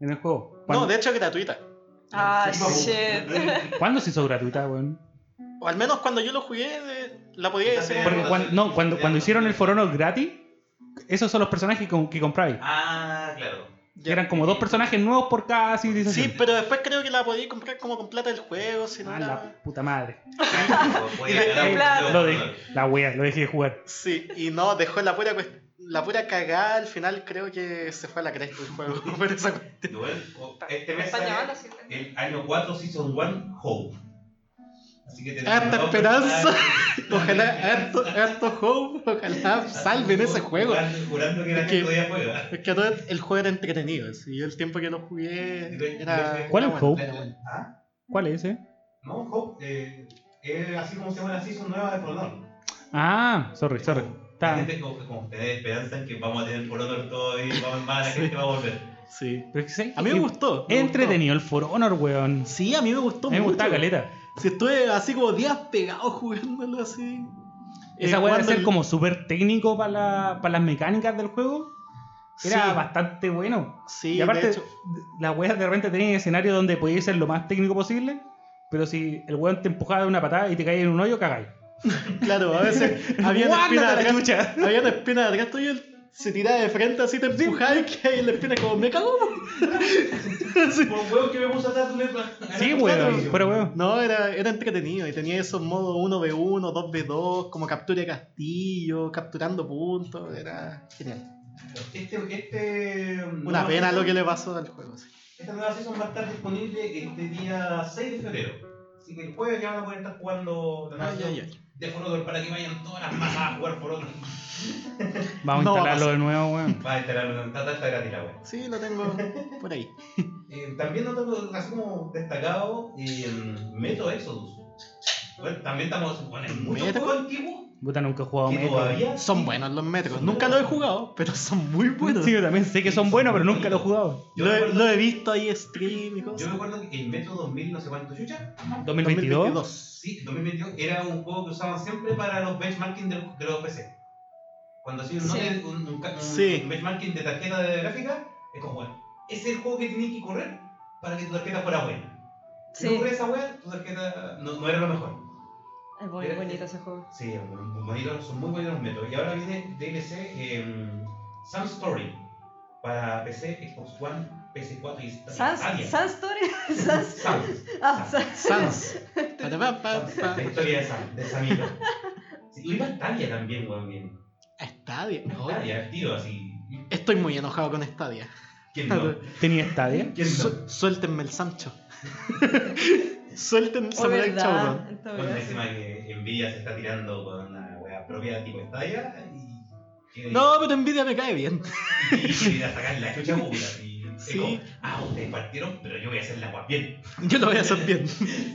en el juego. No, ¿Cuándo, de hecho es gratuita. Ah, shit. <laughs> ¿cuándo se hizo gratuita, weón? O al menos cuando yo lo jugué, la podía decir. Porque Porque cuando, no, cuando, cuando hicieron el For Honor gratis, esos son los personajes que, que comprabais. Ah, claro. Eran como dos personajes nuevos por cada civilización. Sí, pero después creo que la podía comprar como con plata del juego, si no Ah, la puta madre. <laughs> Lo la wea, lo dejé de jugar. Sí, y no, dejó la pura la pura cagada al final creo que se fue a la cresta el juego <laughs> por esa cuestión. Este mes sale el año 4 Season 1 Hope. Así que Harta esperanza. <laughs> Ojalá, harto, harto hope, ojalá salven ese juego. Jurando, jurando que la Es gente que- todavía juega. Es que a todo el juego era entretenido, yo el tiempo que lo jugué era... ¿Cuál es Hope? ¿Ah? ¿Cuál es ese? No, Hope eh, es así como se llama la Season nueva de For Honor. Ah, sorry, sorry. La Está- gente como, como tener esperanza en que vamos a tener For Honor todo y vamos, va, la Sí. gente va a volver. Sí. pero es que sí, A mí me gustó. me entretenido el For Honor, weón. gustó. Sí, a mí me gustó A me mucho. gustaba caleta. Si estuve así como días pegado jugándolo así. Esa Eh, weá de jugando ser el- como súper técnico para la, para las mecánicas del juego era Sí, bastante bueno. Sí, y aparte, de hecho, las weas de repente tenían escenarios donde podías ser lo más técnico posible, pero si el weón te empujaba de una patada y te caía en un hoyo, cagáis. <laughs> claro, a veces <laughs> había una espina ¡Guárdate la atrás, había una espina atrás tuyo, él se tiraba de frente así, te empujaba y que ahí la espina como, me cago. <laughs> Sí. Por huevo que me puso a darle Sí, weón, pero weón. No, era, era entretenido y tenía esos modos 1v1, 2v2, como captura de castillo, capturando puntos, era genial. Este, este, Una nueva pena season- lo que le pasó al juego. sí. Esta nueva season va a estar disponible este día 6 de febrero. Así que el jueves ya van a poder estar jugando la nueva Ay, ay, ay. De For Honor para que vayan todas las masas a jugar For Honor. <laughs> Vamos a No va a instalarlo pasar. de nuevo, weón. Va a instalar está, está gratis la web. Sí, lo tengo por ahí. <laughs> Eh, también noto así como destacado eh, Metro Exodus. Bueno, también estamos bueno, en muchos ¿Metro? juegos antiguos Puta, nunca he jugado Metro. todavía Son sí. buenos los metros. Son Nunca los he jugado, pero son muy buenos. Sí, yo también sé que son buenos, pero nunca lo he jugado. Yo Lo lo he visto ahí stream y Yo cosas. me acuerdo que el Metro 2000, no sé cuánto chucha, 2022. sí, 2022 era un juego que usaban siempre para los benchmarking de los, de los PC. Cuando hacían. Sí. un, un, un- Sí. un benchmarking de tarjeta de gráfica, es como, bueno, ese es el juego que tenías que correr para que tu tarjeta fuera buena. Si no corres esa wea, tu tarjeta no, no era lo mejor. Es muy bonito ese juego. Sí, muy son muy bonitos los métodos. Y ahora viene DLC eh, Sun Story para PC, Xbox One, PS4 y Sans, Stadia. Sans Story. <laughs> Sans. Sans. Ah, Sans. Sans. La historia de Sam, de Samito. Sí, y va Stadia también, weón, bien. Stadia. Stadia, tío, así. Estoy muy enojado con Stadia. ¿Quién no? <laughs> Tenía Stadia. ¿Quién no? Su- suéltenme el Sancho. <laughs> Suelten Oh, Samurai weá. encima que Nvidia se está tirando con una wea propia tipo Stadia y. No, pero Nvidia me cae bien. Y, y a sacar la chucha pura. Y Sí. como, ah, ustedes partieron, pero yo voy a hacer la agua bien. Yo lo voy a hacer bien.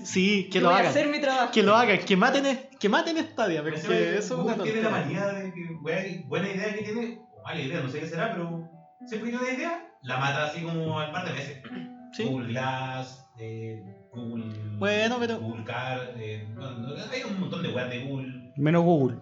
Sí, que Yo lo voy a hagan. hacer mi trabajo. Que lo hagan, que maten, que maten Stadia, porque Encima, eso es una Google tiene la manía de que wea, buena idea que tiene, o mala idea, no sé qué será, pero siempre que tiene una idea, la mata así como al par de meses. Sí. Google Glass, eh, Google. Bueno, pero- Google Car, eh, hay un montón de weas de Google. Menos Google.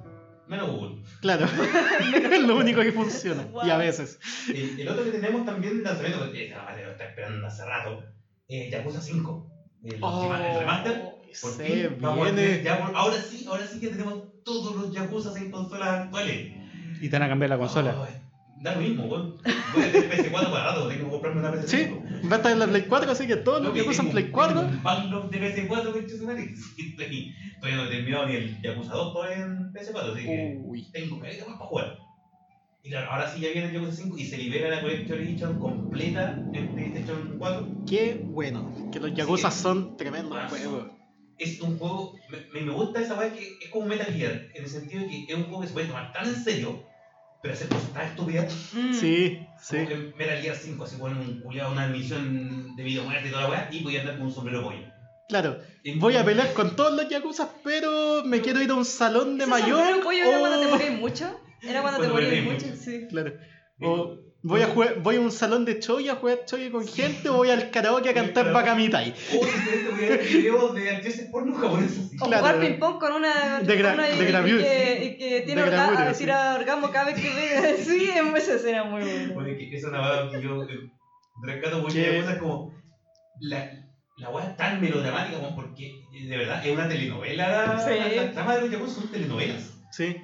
Menos Google. Claro. es <laughs> lo único que funciona. Y a veces. El, el otro que tenemos también, lanzamiento, que madre lo está esperando hace rato, es Yakuza 5. El, Oh, el remaster. Por se fin, vamos a tener viene. ya por- ahora sí, ahora sí que tenemos todos los Yakuza en consolas actuales. Y te van a cambiar la consola. Ay, da lo mismo, weón. Voy a tener PS4 para rato, tengo que comprarme una PS5. Sí, va a estar en la Play 4, así que todos los que usan Play 4. tengo Un backlog de PS4 que <laughs> estoy estoy, todavía no he terminado ni el Yakuza 2 todavía en PS4, así que Uy. tengo caleta más para jugar. Y claro, ahora sí ya viene el Yakuza 5 y se libera la Collector Edition completa en PlayStation 4. Qué bueno. Que los Yakuza Sí. son tremendos juegos. Es un juego, me, me gusta esa weá que es como Metal Gear, en el sentido de que es un juego que se puede tomar tan en serio, pero hacer cosas tan estúpidas. Mm. Sí, sí. Metal Gear 5, así ponen un culiado, una misión de vida o muerte y toda la weá, y voy a andar con un sombrero pollo. Claro. Voy a pelear con todos los Yakuza, pero me quiero ir a un salón de ¿Ese mayor. sombrero pollo era cuando te morís mucho? Era cuando te morís morís mucho, sí. Claro. O voy a, jugar, voy a un salón de choy a jugar choy con gente o voy al karaoke a cantar Bakamitai. O videos de actrices porno japonesas. O Claro. jugar ping pong con una De que, y que tiene De orga- gravure, a sí. tira orgasmo cada vez que ve. <laughs> Sí, esa escena muy buena. Oye, que es una weá que yo eh, rescato de cosas como la, la weá es tan melodramática como porque eh, de verdad es una telenovela. Sí. La, la trama de los Yakuza son telenovelas, Sí.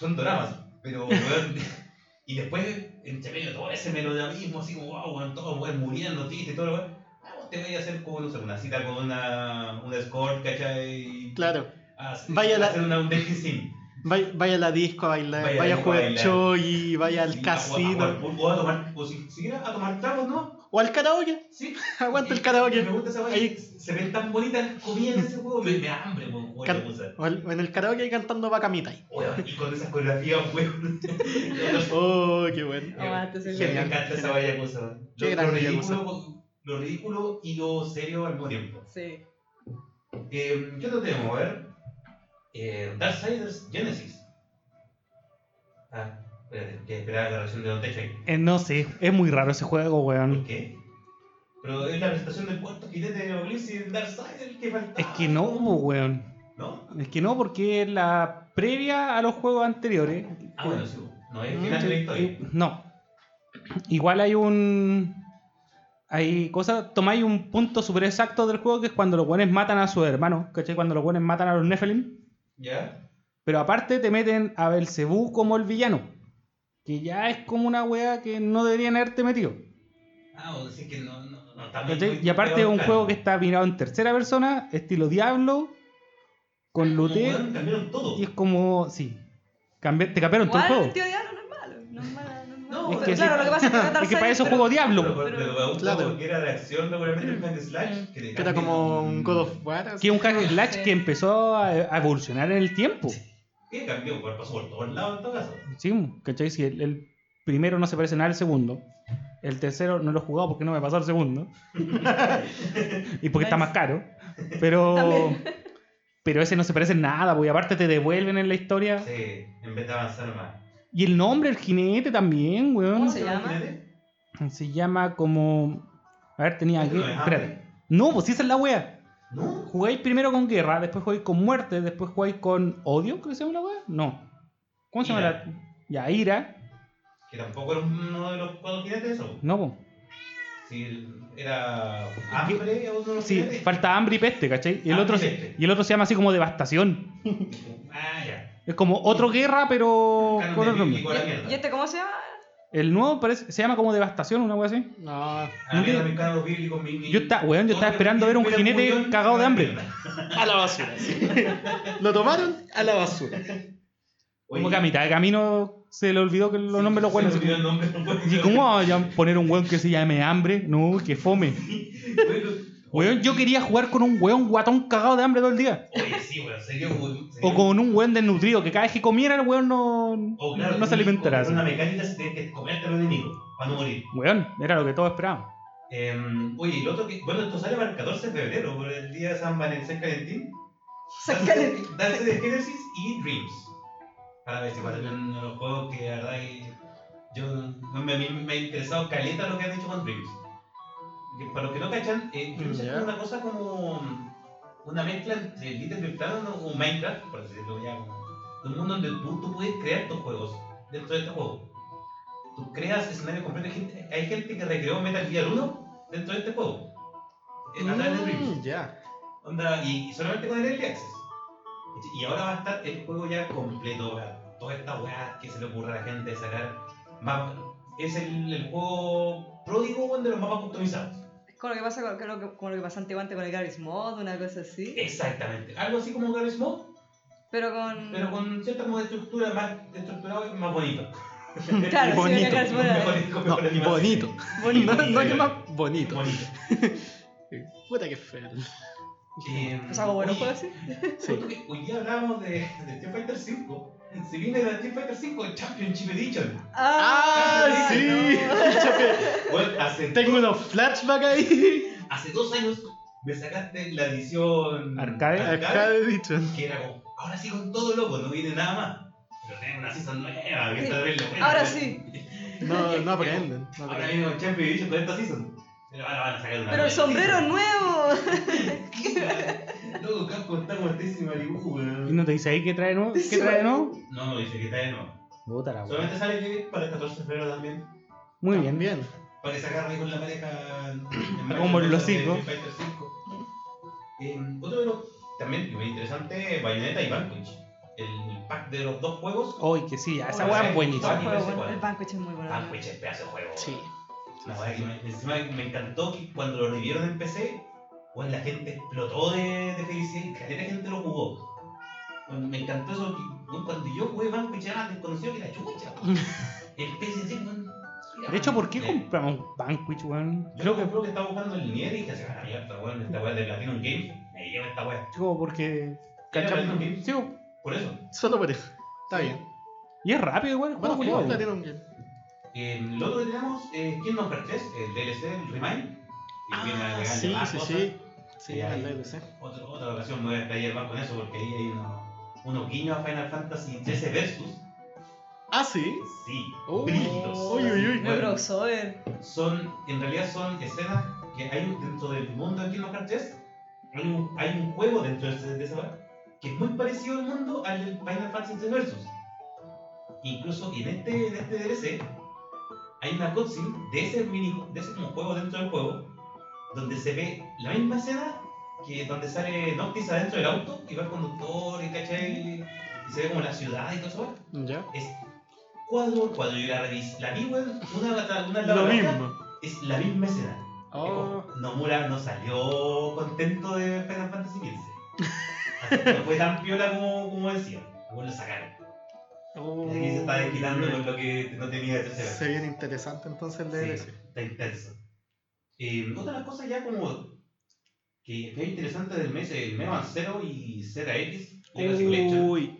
son dramas, pero <laughs> y después entre medio de todo ese melodramismo así como wow, weón, todos weón, muriendo, triste y todo lo weón. Ah, te voy a hacer como no sé, una cita con una, una escort, ¿cachai? Claro. A, Vaya a la- hacer una, un dating sim. Vaya, vaya a la disco a bailar, Vaya a vaya, a jugar choy, vaya al Sí, a jugar- casino. a tomar, o si, siquiera a tomar tragos, ¿no? O al karaoke. Sí. <laughs> Aguanta el karaoke. Me gusta esa. Ahí. Se ven tan bonitas las comidas en ese juego. Me, me da hambre, weón. O en el karaoke ahí cantando. Weón, y con esas coreografías, weón. <laughs> Oh, qué bueno. Aguante Me encanta esa Yakuza. weón. Qué Lo, ridículo, lo ridículo y lo serio al mismo tiempo. Sí. Eh, ¿Qué otro tenemos? A ver. Eh, Darksiders Genesis. Ah, espérate, que esperaba la reacción de Don Techo ahí. Eh, no sé, es muy raro ese juego, ¿Por weón. qué? Pero es la presentación del cuarto jinete de Eclipse y Darksiders el que faltaba. Es que no, weón. ¿No? Es que no, porque es la previa a los juegos anteriores. Ah, bueno, sí. No es el final de la historia. No. Igual hay un. Hay cosas. Tomáis un punto súper exacto del juego que es cuando los buenos matan a sus hermanos. ¿Cachai? Cuando los buenos matan a los Nephilim. ¿Ya? Pero aparte te meten a Belcebú como el villano. Que ya es como una wea que no deberían haberte metido. Ah, o decir que no, no, no está muy Y aparte es un juego que está mirado en tercera persona, estilo Diablo, con looter. weón, cambiaron todo. Y es como. Sí. Cambi- te cambiaron todo el juego. el tío Diablo no es malo. No es malo, no es malo. No, Es Pero que claro, sí. lo que pasa es que Es que para eso juego Diablo. Pero, pero- pero me gusta Claro. porque era de acción, regularmente el hack slash. Mm. Que, te Que era como un God of War. Que es un hack slash Sí. que empezó a, a evolucionar en el tiempo. Que cambió, pues, pasó por todos lados en todo caso. Sí, ¿cachai? Si el, el primero no se parece nada al segundo. El tercero no lo he jugado porque no me pasó el segundo. <laughs> y porque está más caro. Pero. También. Pero ese no se parece en nada, porque aparte te devuelven en la historia. Sí, en vez de avanzar más. Y el nombre, el jinete también, weón. ¿Cómo se llama? Se llama como. A ver, tenía ¿Eso que. no es Espérate. No, pues sí, esa es la wea. ¿No? Jugáis primero con guerra, después jugáis con muerte, después jugáis con odio, creo que se llama la wea. No. ¿Cómo se llama la.? Ya, ira. Que tampoco era uno de los cuatro jinetes eso. No, po. Si era hambre o uno de los Sí, jinetes. falta hambre y peste, ¿cachai? Y el, Hambre otro, y se- peste. y el otro se llama así como devastación. <laughs> Ah, ya. Es como otro guerra, pero con de otro nombre. bíblico a la mierda. ¿Y este cómo se llama? El nuevo parece, se llama como devastación, una wea así. No. A la mierda, mis canos bíblicos, mi- mi- Yo está- weón, yo estaba esperando ver un jinete murió, cagado de hambre. mierda. A la basura. sí. <laughs> Lo tomaron a la basura. Oye, Como que a mitad de camino se le olvidó que los sí, nombres los buenos. no ¿Y cómo vamos a poner un weón que se llame hambre? No, que fome. <laughs> Weón, yo quería jugar con un weón guatón cagado de hambre todo el día. Oye, sí, weón, sería un. O con un weón desnutrido, que cada vez que comiera el weón no, O claro, no se alimentará. con Una mecánica se tiene que comerte a los enemigos para no morir. Weón, era lo que todos esperábamos. Em, oye, y lo otro que. Bueno, esto sale para el 14 de febrero, por el día de San Valentín, San Valentín. San Darse- Valentín. <laughs> Darse de Genesis y Dreams. Para ver si son los juegos que, la verdad, que yo. no Me, me, me ha interesado caleta lo que han hecho con Dreams. Para los que no cachan, eh, una cosa como. Una mezcla entre Little Big Planet o Minecraft, por decirlo ya. Un mundo donde tú, tú puedes crear tus juegos dentro de este juego. Tú creas escenarios completos. Hay gente, hay gente que recreó Metal Gear 1 dentro de este juego. Eh, A través de Dreams. Mm, ya. Onda, y, y solamente con el Early Access. Y ahora va a estar el juego ya completo, para toda esta weá que se le ocurre a la gente de sacar. es el, el juego pródigo de los mapas customizados. Como lo que pasa con, con lo que, con lo que pasó antiguamente con el Garry's Mod, una cosa así. Exactamente. Algo así como Garry's Mod, Pero con. pero con cierta como de estructura más estructurado y más bonito. <laughs> Claro, sí, Bonito. Con mejor- con No, bonito. Bonito. No, no que más bonito. Bonito. <laughs> Puta que feo. Eh, ¿Es algo bueno puedo decir? Sí. Hoy día hablábamos de, de Street Fighter 5. Se viene la Street Fighter 5 Championship Edition. ¡Ah, sí! <laughs> Bueno, hace, Tengo unos flashbacks ahí. hace dos años me sacaste la edición Arcade. Arcade Edition. que era como, ahora sí con todo loco, no viene nada más. Pero tengo una season nueva, que está terrible buena. Ahora sí. No, no aprenden. No Ahora viene con Champion Edition con esta season. Pero ahora van a sacar una Pero el sombrero nuevo. <laughs> <laughs> Loco, Capcom está este Malibu, ¿Y weón. no te dice ahí qué trae nuevo? ¿Qué trae nuevo? No, no, dice que de nuevo. Puta la. Solamente sale que para el 14 de febrero también. Muy bien. Bien. Para que se agarre ahí con la pareja. <clears throat> en Como en los de cinco. Street Fighter 5. Eh, otro de los también muy interesante, Bayonetta y Vanquish. El pack de los dos juegos. Hoy que sí, esa Oh, weá es buenísima. El Vanquish es muy bueno. Vanquish es pedazo de juego. Sí. Encima me encantó que cuando lo revivieron en PC, bueno, la gente explotó de, de felicidad y caleta gente lo jugó. Bueno, me encantó eso. que, bueno, cuando yo jugué Vanquish era más desconocido que la chucha. weón. <laughs> El PC, weón, De hecho, ¿por qué compramos Vanquish, weón? Yo Creo que creo que estaba buscando el Nier y dije, se van a mierda, weón, esta weá de Platinum Games, me lleva esta weá. Chico, porque. Era ¿cachai? Platinum Games, Sí, po. por eso. Solo por eso. Está bien. y es rápido Bueno, juego, juegos culiao. Platinum Game. Eh, lo otro que tenemos es Kingdom Hearts 3, el DLC, el Remind. que Ah, sí, más sí, cosas. sí. Sí, el ahí- DLC. Otra, otra ocasión me voy a explayar más con eso porque ahí hay unos, unos guiños a Final Fantasy 13 Versus. Ah, sí. Sí, Oh, brígidos. uy, uy, uy. Bueno, crossover. son, en realidad son escenas que hay un- dentro del mundo de Kingdom Hearts 3, hay un, hay un juego dentro de, ese- de esa weá que es muy parecido al mundo al Final Fantasy 13 Versus. Incluso en este, en este DLC hay una cutscene de ese mini de ese como juego dentro del juego donde se ve la misma escena que donde sale Noctis adentro del auto y va el conductor y ¿cachai? y se ve como la ciudad y todo eso. Ya. Es cuadro por cuadro. Yo la, revis, la vi, weón, una, una, una Lo de la otra, mismo. Es la misma escena. Oh. Nomura no salió contento de Final Fantasy XV. Así que no fue tan piola como, como decía. Luego lo sacaron. Oh. Y aquí se está desquitando con lo que no tenía de tercera. Se viene interesante entonces el Sí, DLC. está intenso. Eh, otra de las cosas ya como que, que es interesante del mes, el Mega Man Zero y ZX Uy.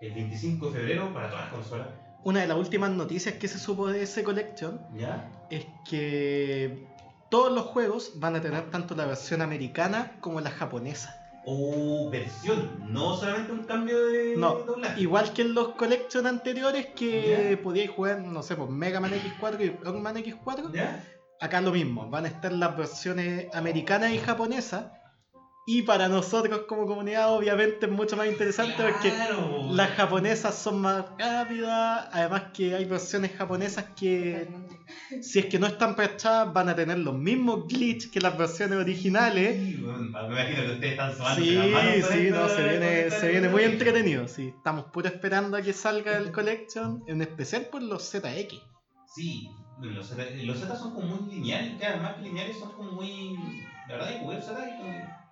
el 25 de febrero para todas las consolas. Una de las últimas noticias que se supo de ese collection ¿Ya? es que todos los juegos van a tener tanto la versión americana como la japonesa. O versión, no solamente un cambio de No, doblaje. Igual que en los collections anteriores que Ya. podíais jugar, no sé, por Mega Man X4 y Rockman X4, ¿Ya? Acá lo mismo, van a estar las versiones americanas y japonesas. Y para nosotros como comunidad obviamente es mucho más interesante porque las japonesas son más rápidas, además que hay versiones japonesas que si es que no están prestadas van a tener los mismos glitches que las versiones originales. Sí, bueno, me imagino que ustedes están sumando Sí, sí, no, se viene, se viene muy entretenido. Sí, estamos puro esperando a que salga el <laughs> collection, en especial por los ZX. Sí, los Z, los Z son como muy lineales, claro, más que lineales son como muy. La verdad, que Z como.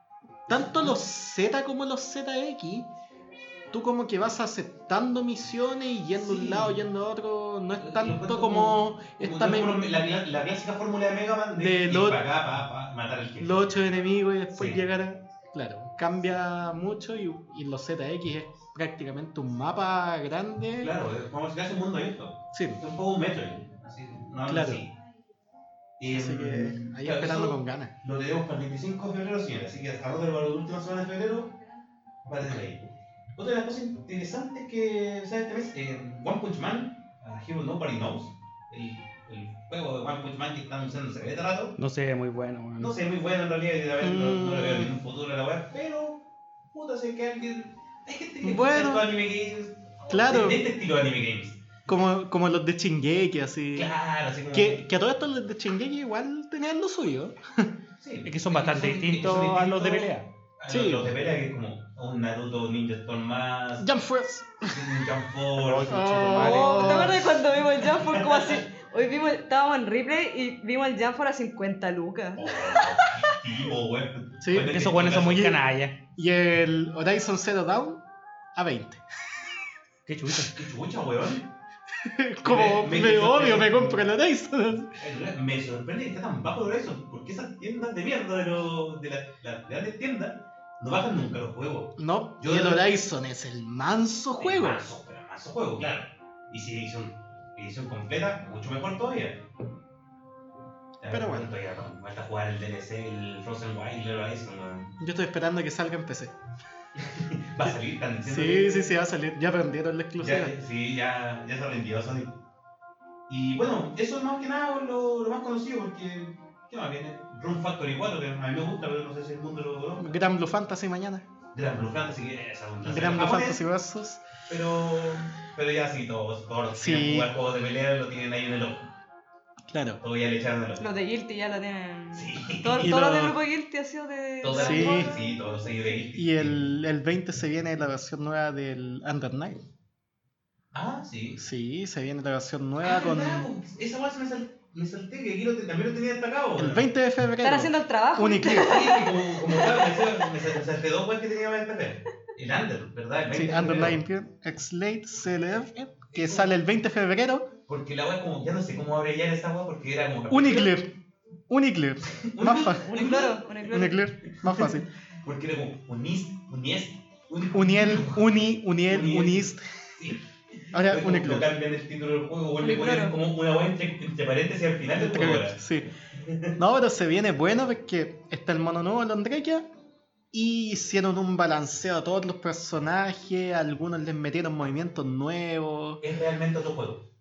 Tanto los Z como los ZX, tú como que vas aceptando misiones y yendo a Sí. un lado, yendo a otro. No es tanto como- esta como la, la, la clásica fórmula de Mega Man de, De ir lo- para acá, pa, pa, a matar al jefe. los ocho enemigos y después Sí. llegar a. Claro, cambia mucho y, y los ZX es prácticamente un mapa grande. Claro, es como si fuese un mundo abierto. Sí, Es un poco un metro. No Claro. así. Y, así que mm, ahí claro, esperando con ganas. Lo tenemos para el 25 de febrero, señores. Así que hasta ahora para la última semana de febrero va a tener ahí. Otra de las cosas interesantes que sale este mes, eh, One Punch Man, a Hero Nobody Knows, el, el juego de One Punch Man que están anunciando hace rato. No sé, muy bueno. No sé, muy bueno en realidad, ver, no, no le veo Mm. ningún futuro la web, pero puta, sé que alguien. Hay gente que Bueno. anime games. Claro. De este estilo de anime games. Como, como los de Shingeki, así. Claro, así como. Que, que a todos estos los de Shingeki igual tenían lo suyo. Sí, Es que son bastante son- distintos son a los de pelea. a Sí. Los, los de pelea, que es como un Naruto Ninja Storm más. Jump Force. Jump Force. Oh. ¿Te acuerdas cuando vimos el Jump Force como así? Hoy vimos, estábamos en replay y vimos el Jump Force a 50 lucas. Oh, qué tipo, weón. Sí, Bueno, Esos buenos son muy canallas. Y el Horizon Zero Dawn a 20. Qué chucha. Qué chucha, weón. <laughs> Como Me- me, me- obvio, me compro el Horizon. Me sorprende que esté tan bajo el Horizon, porque esas tiendas de mierda de, los de las las grandes tiendas no bajan nunca los juegos. No, Yo y el Horizon es el manso juego. Manso, pero manso juego, claro. Y si edición, edición completa, mucho mejor todavía. Pero bueno. Todavía falta jugar el DLC, el Frozen Wild, el Horizon. Yo estoy esperando que salga en PC. <laughs> Va a salir, están diciendo Sí, que- sí, sí, va a salir. Ya aprendieron la exclusiva. Ya, sí, ya, ya se rindió Sonic. Y bueno, eso es más que nada lo, lo más conocido porque. ¿Qué más viene? Room Factory 4, que a mí me gusta, pero no sé si el mundo lo logró. Gran Blue Fantasy mañana. Gran Blue Fantasy, que esa es una Gran Blue Fantasy Versus. Pero, pero ya sí, todos, todos los que Sí. quieren jugar juegos de pelea lo tienen ahí en el ojo. Claro. Todo ya le echaron el ojo. Los de Guilty ya lo tienen. Sí. Todo- Y Todos los lo- del grupo Guilty ha sido de. Todas Sí. las sí, todos los de Guilty. Y el, el 20 se viene la versión nueva del Under Night. Ah, sí. Sí, se viene la versión nueva Ah, con. verdad, pues, Esa weá se me, sal, me salté, que aquí lo te- también lo tenía destacado. El weón. 20 de febrero. Están haciendo el trabajo. Uniclip. Sí, como, como claro, me, sal- me, sal- me salté dos weas que tenía que destacar. El Under, ¿verdad? El Sí, 20 de Under. Night Imperium X-Late CLF, que sale el 20 de febrero. Porque la wea como, ya no sé cómo abreviar esa wea porque era como... Uniclear. Uniclear. Más fácil. Unicloro. Uniclear. Más fácil. Porque era como Unist, Uniest, Uni- Uniel, Uni, Uniel, Uniel. Unist. Sí. Ahora como Uniclear. cambian el título del juego, vuelve Unicloro. poner como una wea entre, entre paréntesis al final del juego. Sí. No, pero se viene bueno porque está el mono nuevo, Londrekia. Y hicieron un balanceo a todos los personajes. Algunos les metieron movimientos nuevos. Es realmente otro juego.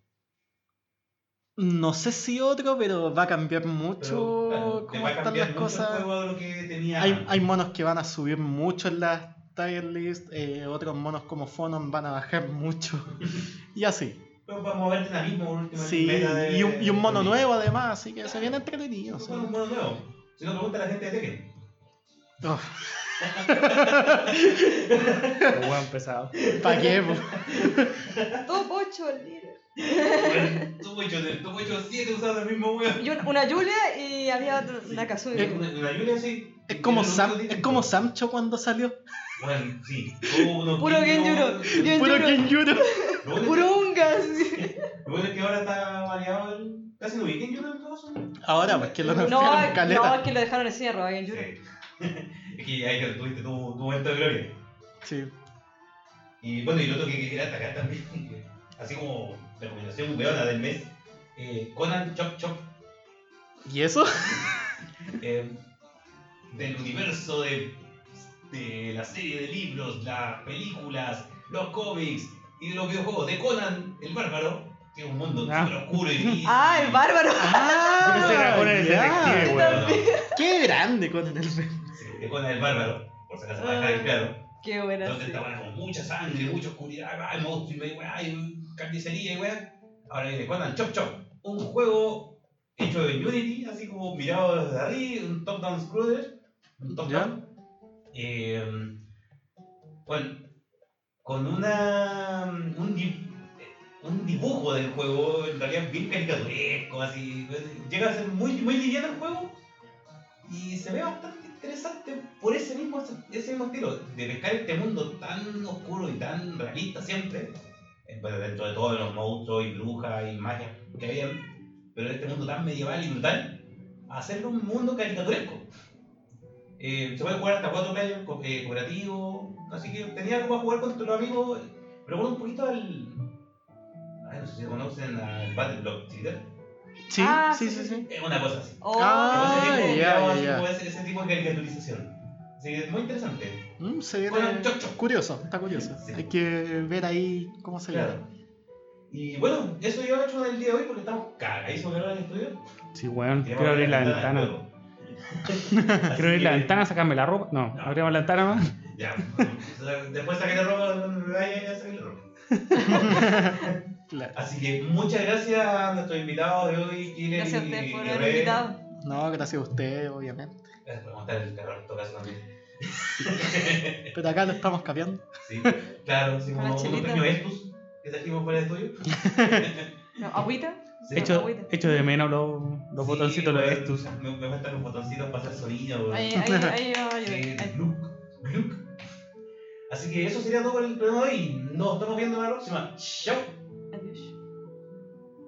No sé si otro, pero va a cambiar Pero, mucho claro, te cómo están cambiar las mucho el cosas. juego de lo que tenía Hay, hay monos que van a subir mucho en las tier list, eh, otros monos como Phonon van a bajar mucho. <laughs> y así. Pero vamos a ver dinamismo por último. en Sí, de- y un, y un mono de- nuevo además, así que se viene entretenido. sí. Un mono nuevo. Si no, pregunta a la gente de Tekken. Oh, <laughs> Buen pesado. ¿Pa' qué? po? Top 8 el líder. Bueno, Tuvo hecho, tuvo hecho 7 usados el mismo weón. Y un- una Julia y había otra, una Kazumi. Una, una Julia así. Es como, Pero Sam, no es como Samcho cuando salió. Bueno, sí. Tuvo unos Puro guiños. Genjuro. Puro Genjuro. Genjuro. Lo bueno es Puro Ungas. lo bueno es que ahora está variado el. Casi no vi Genjuro en todo eso. Ahora, pues que lo No, nerfearon no, caleta. es que lo dejaron en silla roba Genjuro. Sí. Es que ahí tuviste tu, tu momento de gloria. Sí. Y bueno, y lo otro que quería atacar también, <laughs> así como recomendación weona del mes, eh, Conan Chop Chop, ¿Y eso? <laughs> eh, del universo de, de la serie de libros, las películas, los cómics y de los videojuegos de Conan el Bárbaro, que es un mundo Ah. súper oscuro y gris. <laughs> Ah, el bárbaro. Ah, Yo pensé que era Conan el ya. detective, Bueno, Qué grande Conan el sí, de Conan el Bárbaro, por si acaso para dejar claro. Qué buena. Entonces sí. está bueno, con mucha sangre, mucha oscuridad, hay monstruos hay carnicería y weá. Ahora viene Conan Chop Chop, un juego hecho en Unity, así como mirado desde arriba, un top-down scroller, un top ¿Ya? down. Eh, bueno, con una un, di- un dibujo del juego, en realidad bien caricaturesco, así. Llega a ser muy, muy liviano el juego y se ve bastante interesante por ese mismo, ese mismo estilo, de pescar este mundo tan oscuro y tan realista siempre, bueno, dentro de todos los monstruos y brujas y magias que habían, pero este mundo tan medieval y brutal, hacerlo un mundo caricaturesco. Eh, se puede jugar hasta cuatro players, co- eh, cooperativo, así que tenía algo para jugar con tus amigos. Me recuerda un poquito al. Ay, no sé si conocen al Battle Block Theater. Sí, Ah, sí, sí, sí, una cosa así. Oh, Ah, Ese tipo- ya, ya, ese, tipo de caricaturización. Así que es muy interesante. Mm, se viene Bueno, choc, choc. curioso, está curioso. Sí. Hay que ver ahí cómo se Claro. llama. Y bueno, eso yo he hecho en el día de hoy porque estamos cagadísimos en el estudio. Sí, weón. Quiero abrir la ventana. <laughs> Quiero abrir la ventana, sacarme la ropa. No, No. abrimos la ventana más. Ya, <laughs> después saqué la ropa, me vaya ya saqué la ropa. <laughs> Claro. Así que muchas gracias a nuestros invitados de hoy, Kiren gracias a y ustedes por Rey. invitado. No, gracias a usted, obviamente. Gracias por montar el carro en todo caso también. <laughs> Pero acá lo estamos cambiando. Sí, claro, sí, como un pequeño Estus que trajimos para el estudio. <laughs> No, agüita. Sí. Echo, agüita. echo de menos los, los Sí, botoncitos, los estus. Me, me faltan los botoncitos para hacer sonido. Ahí, ahí, <laughs> ahí. Así que eso sería todo por el programa de hoy. Nos estamos viendo en la próxima. Chao.